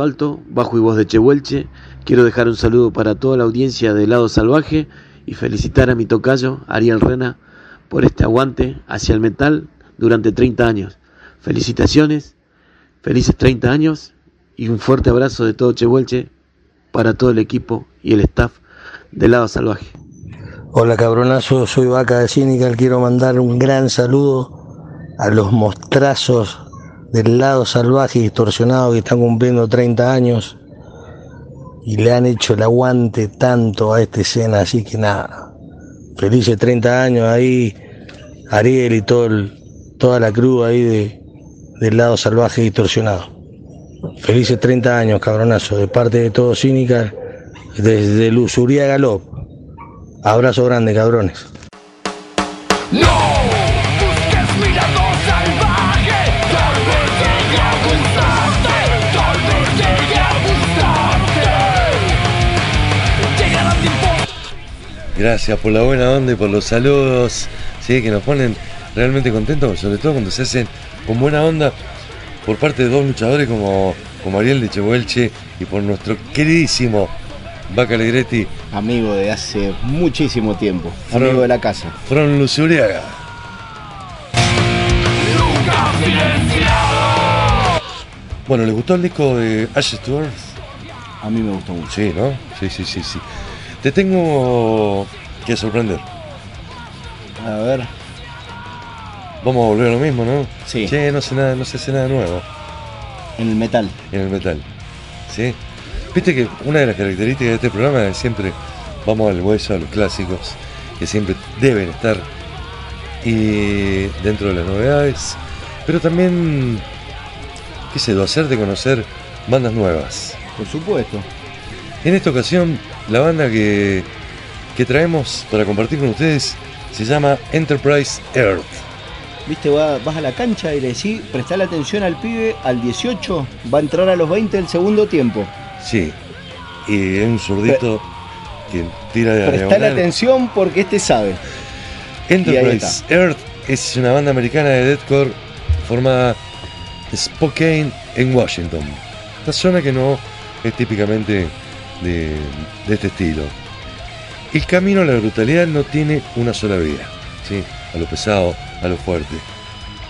Basualto, bajo y voz de Chehuelche. Quiero dejar un saludo para toda la audiencia de Lado Salvaje y felicitar a mi tocayo, Ariel Rena, por este aguante hacia el metal durante 30 años. Felicitaciones, felices 30 años y un fuerte abrazo de todo Chehuelche para todo el equipo y el staff de Lado Salvaje. Hola cabronazo, soy Vaca de Cínica, quiero mandar un gran saludo a los mostrazos del lado salvaje y distorsionado que están cumpliendo 30 años y le han hecho el aguante tanto a esta escena, así que nada, felices 30 años ahí, Ariel y todo toda la cruz ahí de, del lado salvaje y distorsionado. Felices 30 años, cabronazo, de parte de todo Cínica, desde Luzuría Galop. Abrazo grande, cabrones. Gracias por la buena onda y por los saludos, sí, que nos ponen realmente contentos, sobre todo cuando se hacen con buena onda por parte de dos luchadores como, como Ariel de Chehuelche y por nuestro queridísimo Vaca Alegretti. Amigo de hace muchísimo tiempo, amigo de la casa. From Luzuriaga. Bueno, ¿les gustó el disco de Ashes to Earth? A mí me gustó mucho. Sí, ¿no? Sí, sí, sí, sí. Te tengo que sorprender. A ver. Vamos a volver a lo mismo, ¿no? Sí. Che, no sé nada, no se hace nada nuevo En el metal. en el metal. ¿Sí? Viste que una de las características de este programa es siempre vamos al hueso, a los clásicos, que siempre deben estar y dentro de las novedades, pero también, qué sé, hacerte conocer bandas nuevas. Por supuesto. En esta ocasión, la banda que, que traemos para compartir con ustedes se llama Enterprise Earth. Viste, va- vas a la cancha y le decís, prestale atención al pibe, al 18, va a entrar a los 20 del segundo tiempo. Sí, y es un zurdito que tira de la Prestale diagonal. atención porque este sabe. Enterprise Earth es una banda americana de deathcore formada en Spokane, en Washington. Esta zona que no es típicamente de, este estilo. El camino a la brutalidad no tiene una sola vía, ¿sí? a lo pesado, a lo fuerte.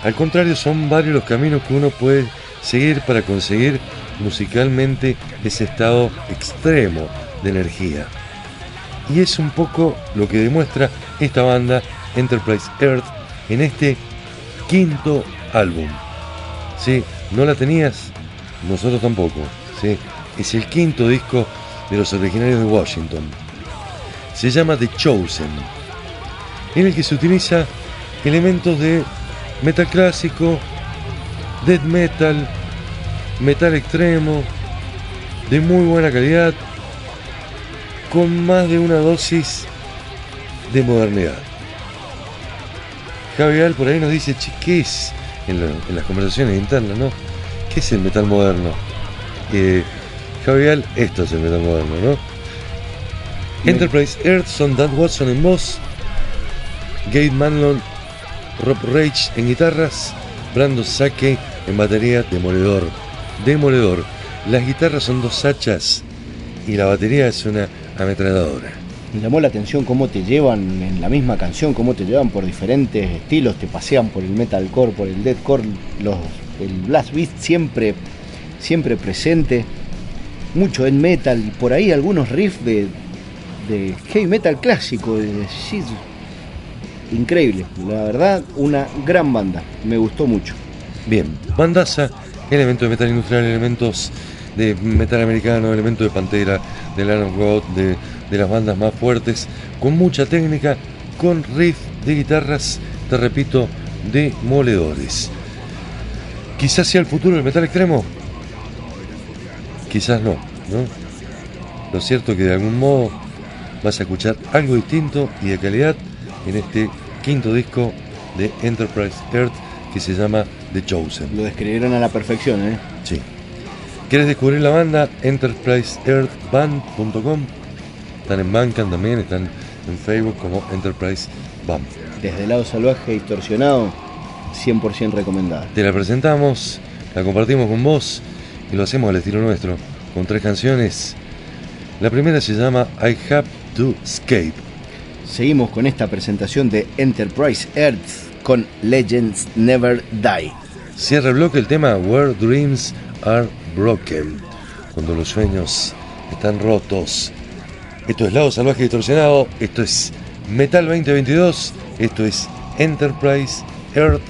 Al contrario, son varios los caminos que uno puede seguir para conseguir musicalmente ese estado extremo de energía. Y es un poco lo que demuestra esta banda Enterprise Earth en este quinto álbum. ¿Sí? ¿No la tenías? Nosotros tampoco. ¿sí? Es el quinto disco de los originarios de Washington. Se llama The Chosen, en el que se utiliza elementos de metal clásico, death metal, metal extremo, de muy buena calidad, con más de una dosis de modernidad. Javier por ahí nos dice, che, ¿qué es? En, la- en las conversaciones internas, ¿no? ¿Qué es el metal moderno? Eh, Javier, esto es el metal moderno, ¿no? Enterprise Earth son Dan Watson en voz, Gabe Manlon, Rob Rage en guitarras, Brando Sake en batería, demoledor, demoledor. Las guitarras son dos hachas y la batería es una ametralladora. Me llamó la atención cómo te llevan en la misma canción, cómo te llevan por diferentes estilos, te pasean por el metalcore, por el deathcore, los, el blast beat siempre, siempre presente, mucho en metal, y por ahí algunos riffs de, de heavy metal clásico, de shit. increíble, la verdad, una gran banda, me gustó mucho. Bien, bandaza, elementos de metal industrial, elementos de metal americano, elementos de Pantera, de Iron God, de, de las bandas más fuertes, con mucha técnica, con riff de guitarras, te repito, de moledores. Quizás sea el futuro del metal extremo, quizás no, ¿no? Lo cierto es que de algún modo vas a escuchar algo distinto y de calidad en este quinto disco de Enterprise Earth que se llama The Chosen. Lo describieron a la perfección, ¿eh? Sí. ¿Quieres descubrir la banda? EnterpriseEarthBand.com Están en Bandcamp también, están en Facebook como Enterprise Band. Desde el lado salvaje distorsionado, 100% recomendada. Te la presentamos, la compartimos con vos y lo hacemos al estilo nuestro, con tres canciones. La primera se llama I Have to Escape. Seguimos con esta presentación de Enterprise Earth con Legends Never Die. Cierra el bloque el tema Where Dreams Are Broken, cuando los sueños están rotos. Esto es Lado Salvaje Distorsionado, esto es Metal 2022, esto es Enterprise Earth.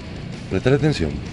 Prestar atención.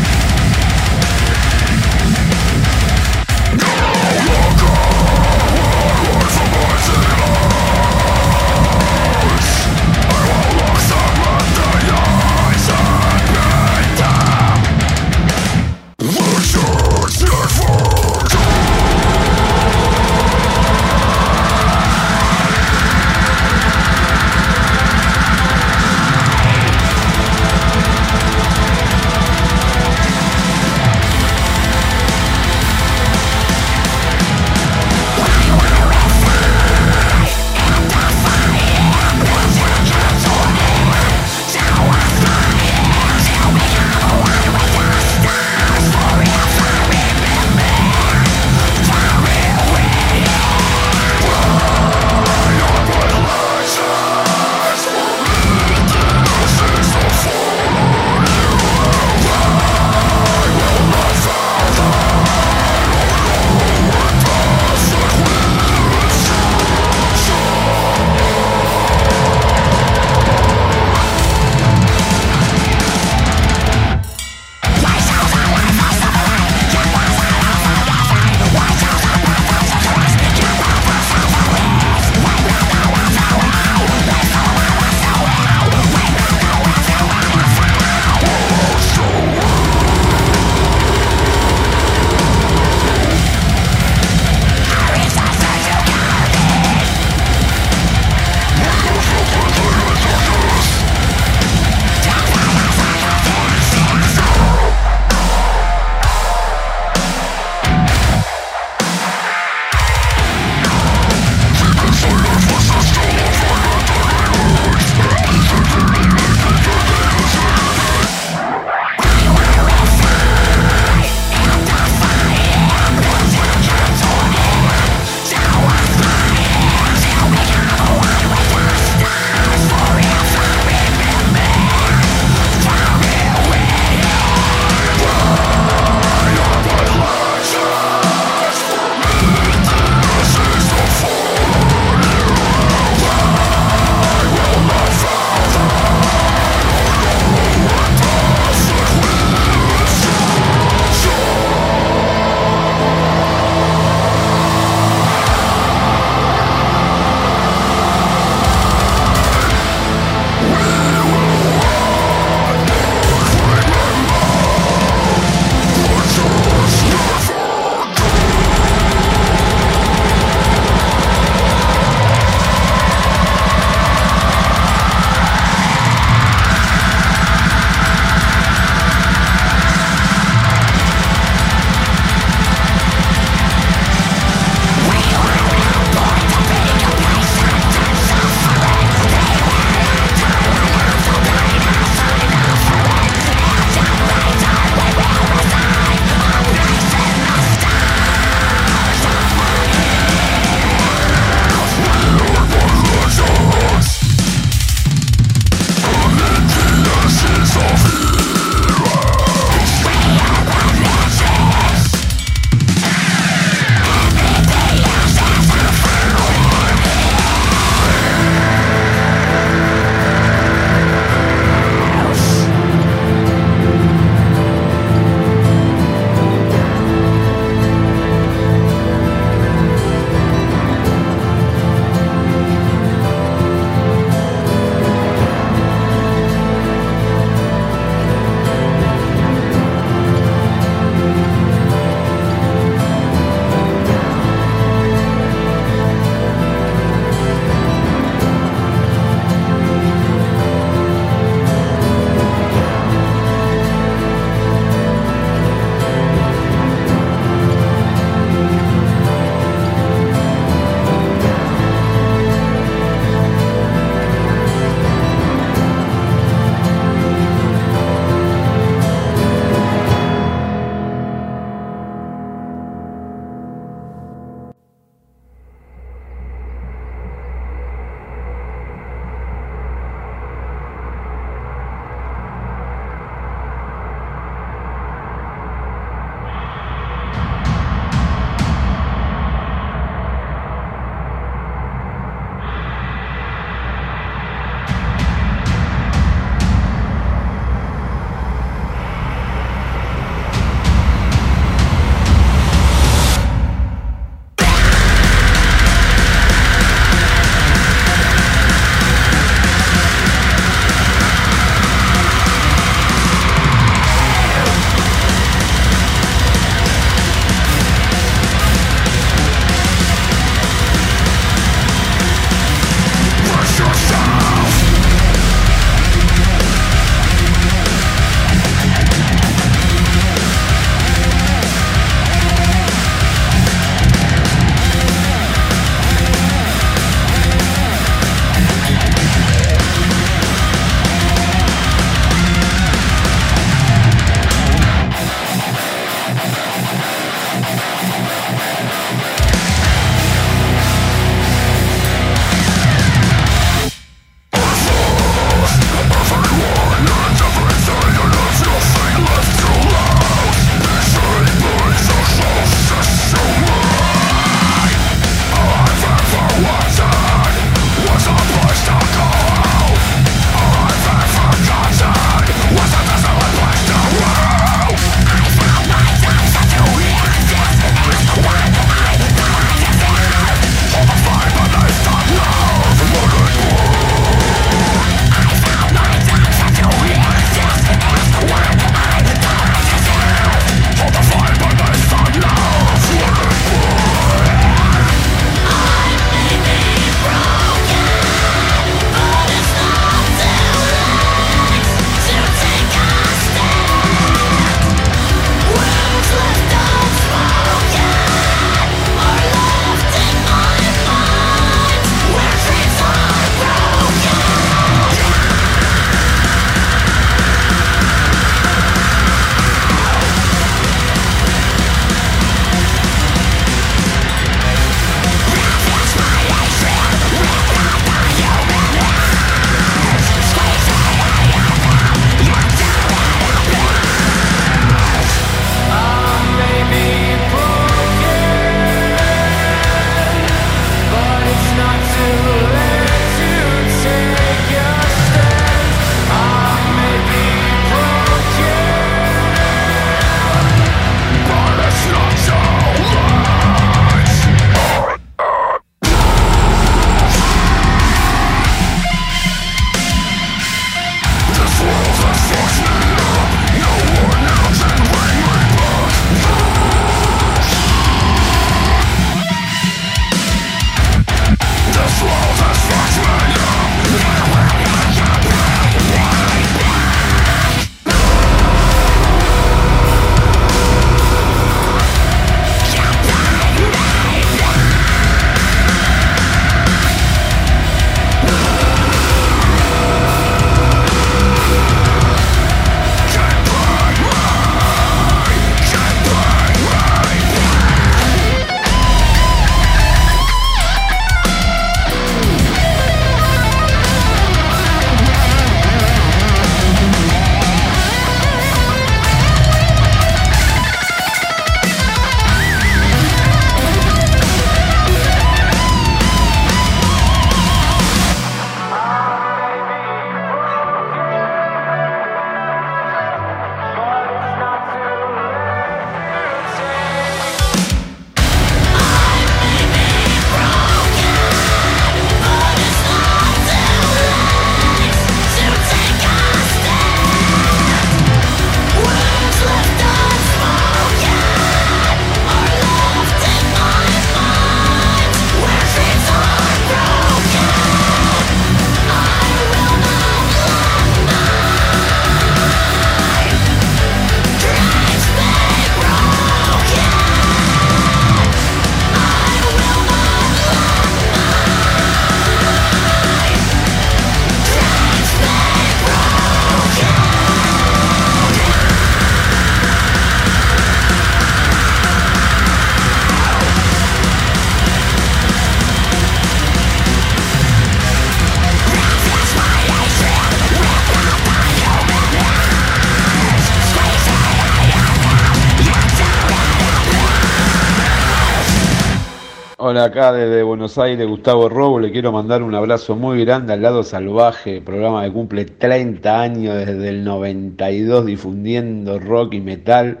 Hola, acá desde Buenos Aires, Gustavo Robo. Le quiero mandar un abrazo muy grande al lado salvaje, programa que cumple 30 años desde el 92 difundiendo rock y metal.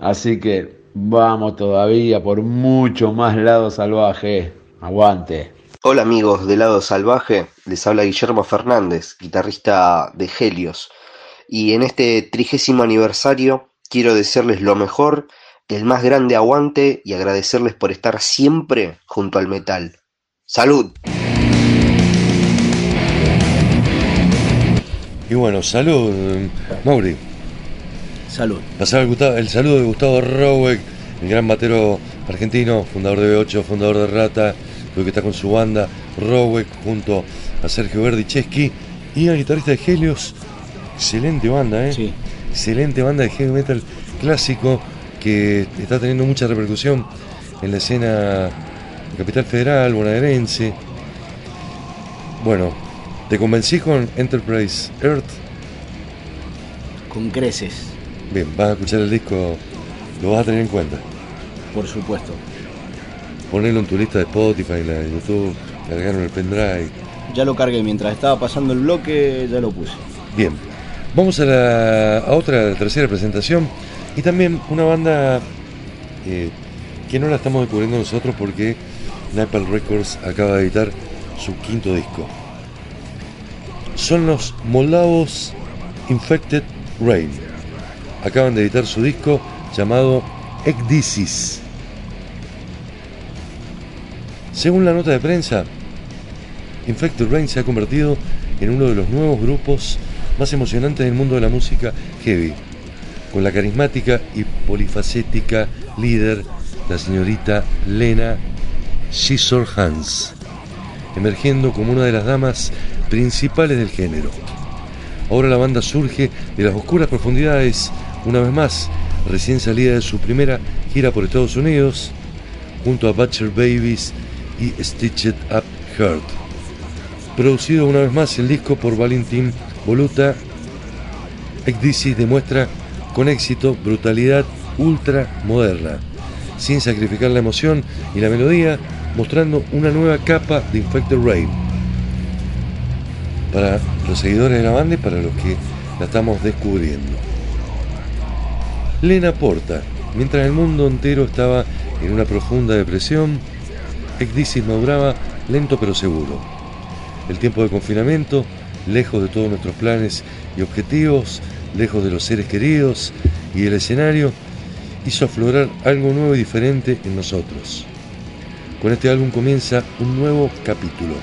Así que vamos todavía por mucho más lado salvaje. Aguante. Hola amigos de Lado Salvaje, les habla Guillermo Fernández, guitarrista de Helios. Y en este trigésimo aniversario quiero desearles lo mejor, el más grande aguante y agradecerles por estar siempre junto al metal. ¡Salud! Y bueno, salud, Mauri. Salud. Pasaba el, saludo de Gustavo Roweck, el gran batero argentino, fundador de B8, fundador de Rata, creo que está con su banda, Roweck, junto a Sergio Verdicheski y al guitarrista de Helios. Excelente banda, ¿eh? Excelente banda de heavy metal clásico que está teniendo mucha repercusión en la escena Capital Federal, bonaerense. Bueno, ¿te convencí con Enterprise Earth? Con creces, Bien, vas a escuchar el disco, lo vas a tener en cuenta. por supuesto. Ponelo en tu lista de Spotify, la de YouTube, cargaron el pendrive. Ya lo cargué mientras estaba pasando el bloque, ya lo puse. Bien, vamos a, la, a otra, tercera presentación. Y también una banda eh, que no la estamos descubriendo nosotros porque Napalm Records acaba de editar su quinto disco. Son los moldavos Infected Rain. Acaban de editar su disco llamado Ecdisis. Según la nota de prensa, Infected Rain se ha convertido en uno de los nuevos grupos más emocionantes del mundo de la música heavy, con la carismática y polifacética líder, la señorita Lena Hans, emergiendo como una de las damas principales del género. Ahora la banda surge de las oscuras profundidades, una vez más, recién salida de su primera gira por Estados Unidos, junto a Butcher Babies y Stitched Up Heart. Producido una vez más el disco por Valentín Voluta, Ecdisis demuestra con éxito brutalidad ultra moderna, sin sacrificar la emoción y la melodía, mostrando una nueva capa de Infected Rain. Para los seguidores de la banda y para los que la estamos descubriendo. Lena Porta, mientras el mundo entero estaba en una profunda depresión, Ecdisis maduraba lento pero seguro. El tiempo de confinamiento, lejos de todos nuestros planes y objetivos, lejos de los seres queridos y del escenario, hizo aflorar algo nuevo y diferente en nosotros. Con este álbum comienza un nuevo capítulo,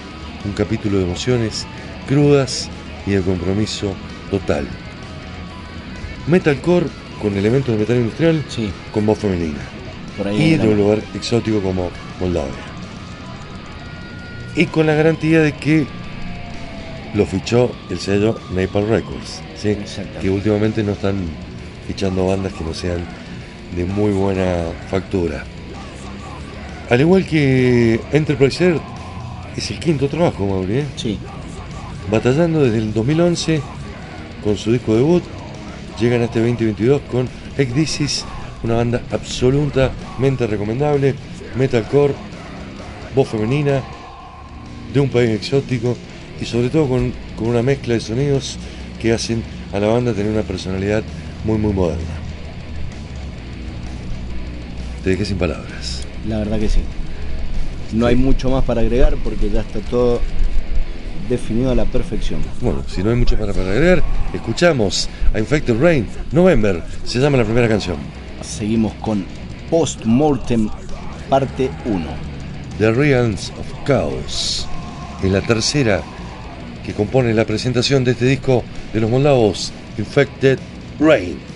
un capítulo de emociones crudas y de compromiso total. Metalcore con elementos de metal industrial, con voz femenina. Por ahí y de un lugar exótico como Moldavia. Y con la garantía de que lo fichó el sello Napalm Records, ¿sí? que últimamente no están fichando bandas que no sean de muy buena factura. Al igual que Enterprise Earth, es el quinto trabajo, Mauri. ¿eh? Sí. Batallando desde el 2011 con su disco debut, llegan a este 2022 con Ecdisis, una banda absolutamente recomendable, metalcore, voz femenina, de un país exótico y sobre todo con, con una mezcla de sonidos que hacen a la banda tener una personalidad muy muy moderna. Te dejé sin palabras. La verdad que sí. No hay mucho más para agregar porque ya está todo definido a la perfección. Bueno, si no hay mucho para, para agregar, escuchamos a Infected Rain, November, se llama la primera canción. Seguimos con Postmortem parte 1. The Realms of Chaos, en la tercera que compone la presentación de este disco de los moldavos, Infected Rain.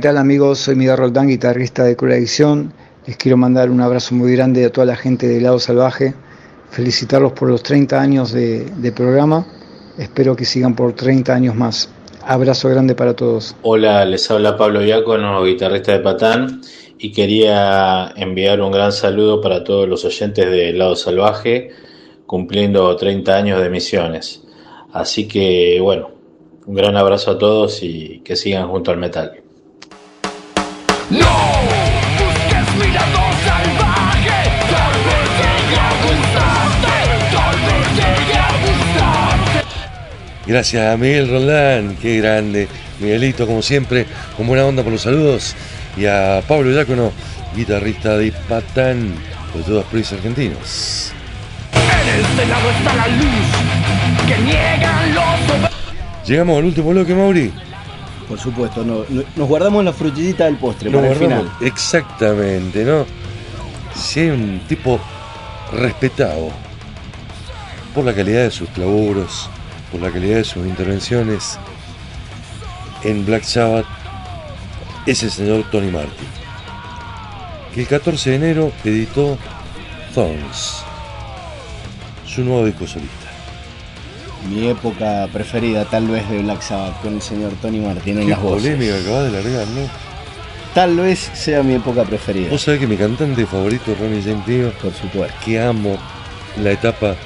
Tal amigos? Soy Miguel Roldán, guitarrista de Cura Adicción. Les quiero mandar un abrazo muy grande a toda la gente de Lado Salvaje. Felicitarlos por los 30 años de, de programa. Espero que sigan por 30 años más. Abrazo grande para todos. Hola, les habla Pablo Diácono, guitarrista de Patán, y quería enviar un gran saludo para todos los oyentes de Lado Salvaje, cumpliendo 30 años de misiones. Así que, bueno, un gran abrazo a todos y que sigan junto al metal. Gracias a Miguel Roldán, qué grande. Miguelito, como siempre, con buena onda por los saludos. Y a Pablo Yácono, guitarrista de Patán, de todos Pris argentinos. En lado está la luz que niegan los soberbios. Llegamos al último bloque, Mauri. Por supuesto, no- no- nos guardamos la frutillita del postre Nos para el final. Exactamente, ¿no? Si hay un tipo respetado por la calidad de sus laburos, por la calidad de sus intervenciones en Black Sabbath, es el señor Tony Martin, que el 14 de enero editó Thorns, su nuevo disco solista. Mi época preferida tal vez de Black Sabbath con el señor Tony Martín en Qué las voces. polémica acabas de largar, ¿no? Tal vez sea mi época preferida. Vos sabés que mi cantante favorito Ronnie James Dio. Por supuesto. Que amo la etapa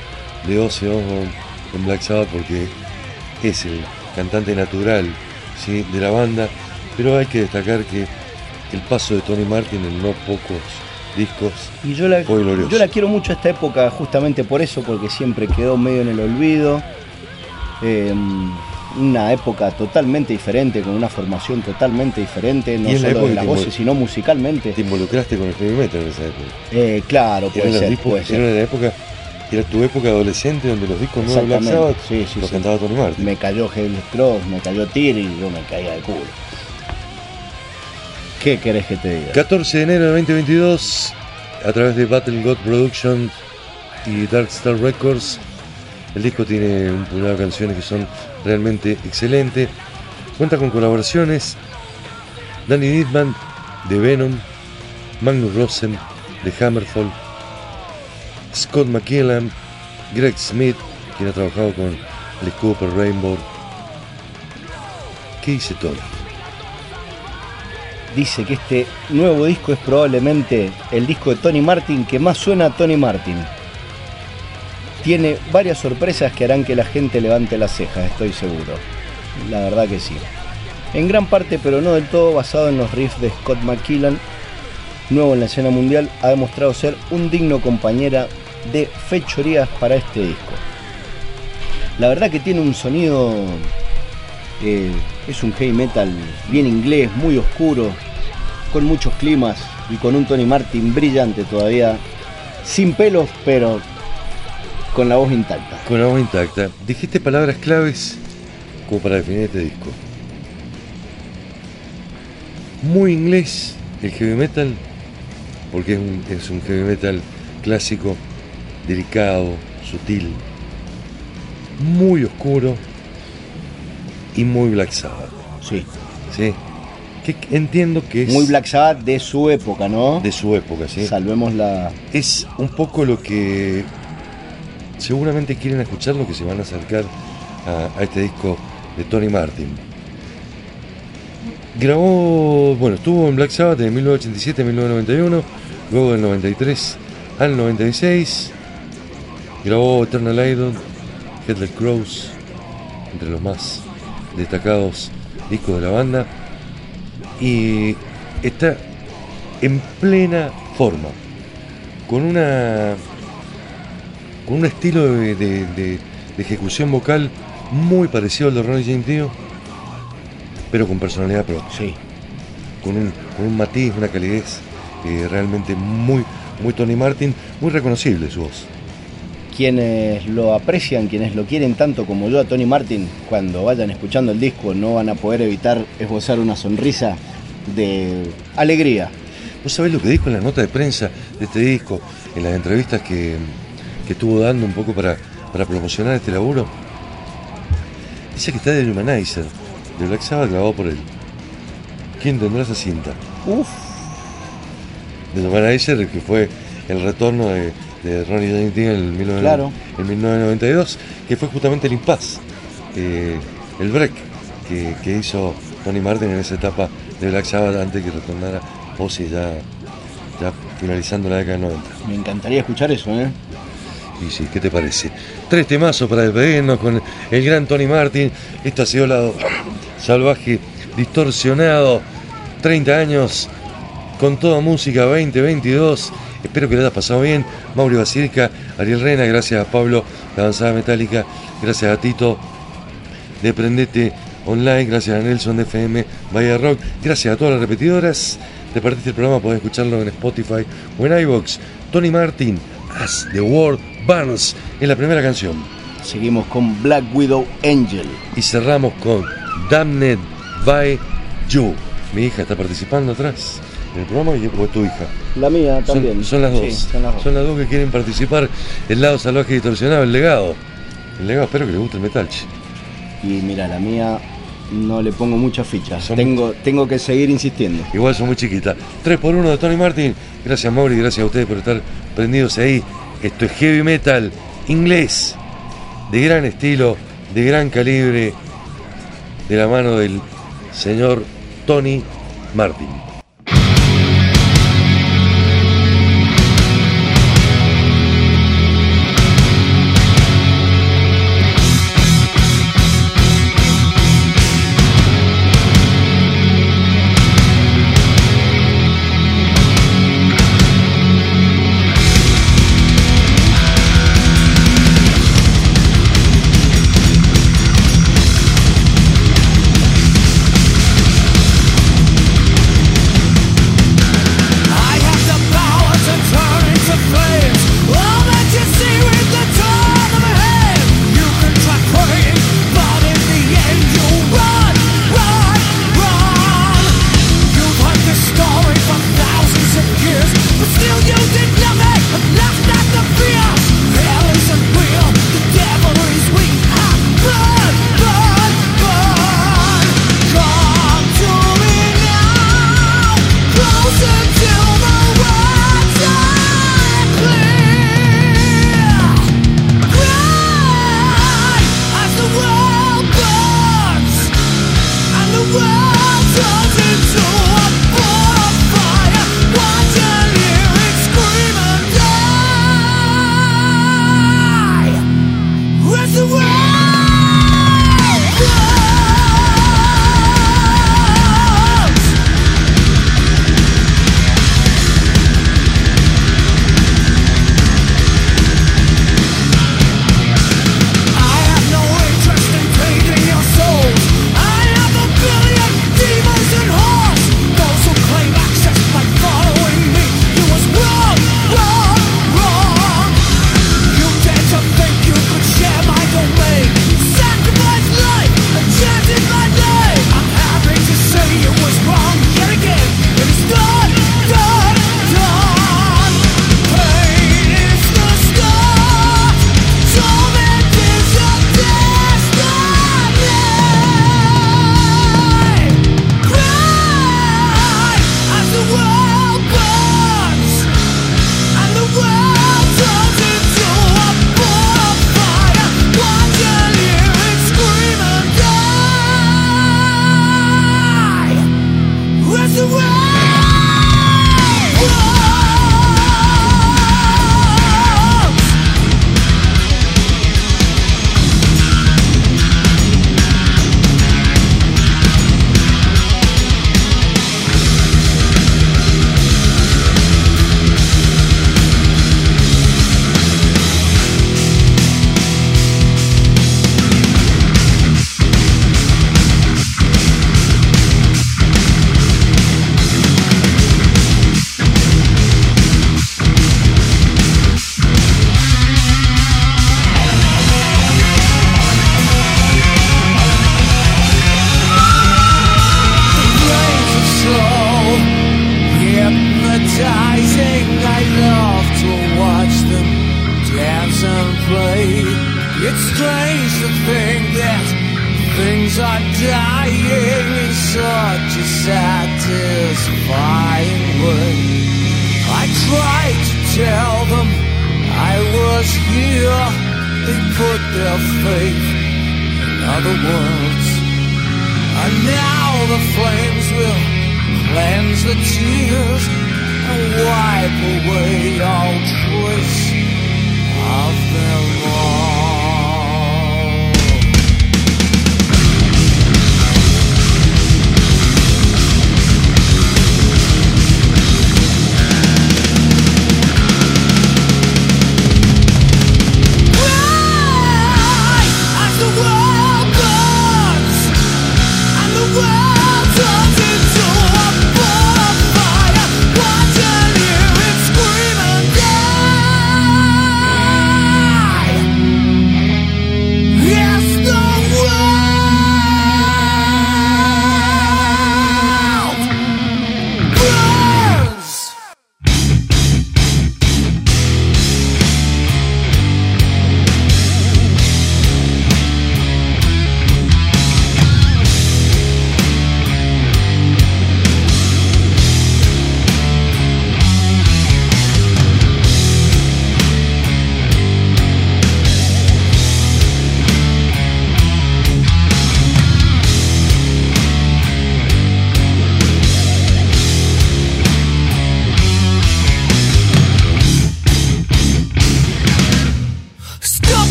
de Ozzy Osbourne en Black Sabbath porque es el cantante natural ¿sí? de la banda. Pero hay que destacar que el paso de Tony Martin en no pocos discos Y yo la, fue glorioso. yo la quiero mucho esta época justamente por eso, porque siempre quedó medio en el olvido. Eh, una época totalmente diferente, con una formación totalmente diferente, no solo de las voces, sino musicalmente. Te involucraste con el heavy metal en esa época. Eh, claro, Era puede ser, disco- puede ser. Era la época, era tu época adolescente donde los discos de Black Sabbath sí, sí, los sí. cantaba Tony Martin. Me cayó Hell Cross, me cayó Tyr y yo me caía de culo. ¿Qué querés que te diga? 14 de enero de 2022, a través de Battle God Production y Dark Star Records, el disco tiene un puñado de canciones que son realmente excelentes. Cuenta con colaboraciones Danny Dittman de Venom, Magnus Rosen de Hammerfall, Scott McKillan, Greg Smith, quien ha trabajado con el Cooper Rainbow. ¿Qué dice Tony? Dice que este nuevo disco es probablemente el disco de Tony Martin que más suena a Tony Martin. Tiene varias sorpresas que harán que la gente levante las cejas, estoy seguro. La verdad que sí. En gran parte, pero no del todo, basado en los riffs de Scott McKillan, nuevo en la escena mundial, ha demostrado ser un digno compañera de fechorías para este disco. La verdad que tiene un sonido eh, es un heavy metal bien inglés, muy oscuro, con muchos climas y con un Tony Martin brillante todavía, sin pelos, pero con la voz intacta. Con la voz intacta. Dijiste palabras claves como para definir este disco. Muy inglés el heavy metal, porque es un, es un heavy metal clásico, delicado, sutil, muy oscuro y muy Black Sabbath. Sí. Sí. Que entiendo que es. Muy Black Sabbath de su época, ¿no? De su época, sí. Salvemos la. Es un poco lo que seguramente quieren escuchar lo que se van a acercar a, a este disco de Tony Martin. Grabó, bueno, estuvo en Black Sabbath de 1987 a 1991, luego del 93 al 96. Grabó Eternal Idol, Headless Crows, entre los más destacados discos de la banda. Y está en plena forma, con una con un estilo de, de- de- de ejecución vocal muy parecido al de Ronnie James Dio, pero con personalidad propia. Sí. Con un, con un matiz, una calidez eh, realmente muy, muy Tony Martin, muy reconocible su voz. Quienes lo aprecian, quienes lo quieren tanto como yo a Tony Martin, cuando vayan escuchando el disco no van a poder evitar esbozar una sonrisa de alegría. ¿Vos sabés lo que dijo en la nota de prensa de este disco, en las entrevistas que, que estuvo dando un poco para, para promocionar este laburo? Dice que está de Humanizer, de Black Sabbath grabado por él. ¿Quién tendrá esa cinta? Uf. De Humanizer, que fue el retorno de, de Ronnie James Dio en, 19 Claro. en 1992, que fue justamente el impasse, eh, el break que, que hizo Tony Martin en esa etapa de Black Sabbath antes que retornara Ozzy ya, ya finalizando la década del 90. Me encantaría escuchar eso, ¿eh? Y sí, ¿qué te parece? Tres temazos para despedirnos con el gran Tony Martin. Esto ha sido lado salvaje, distorsionado. 30 años con toda música 2022. Espero que le hayas pasado bien. Mauri Basilica, Ariel Rena, gracias a Pablo de Avanzada Metálica, gracias a Tito de Prendete Online, gracias a Nelson de FM Bahía Rock, gracias a todas las repetidoras. Te el programa, podés escucharlo en Spotify o en iVoox. Tony Martin, As the World Burns, es la primera canción. Seguimos con Black Widow Angel. Y cerramos con Damned by You. Mi hija está participando atrás en el programa y es tu hija. La mía Son- también. Son, las dos. Sí, son las dos. Son las dos que quieren participar. El lado salvaje y distorsionado, el legado. El legado, espero que le guste el metal. Y mira, la mía no le pongo muchas fichas. Tengo, tengo que seguir insistiendo. Igual son muy chiquitas. 3 por 1 de Tony Martin. Gracias Mauri, gracias a ustedes por estar prendidos ahí. Esto es heavy metal inglés. De gran estilo, de gran calibre. De la mano del señor Tony Martin.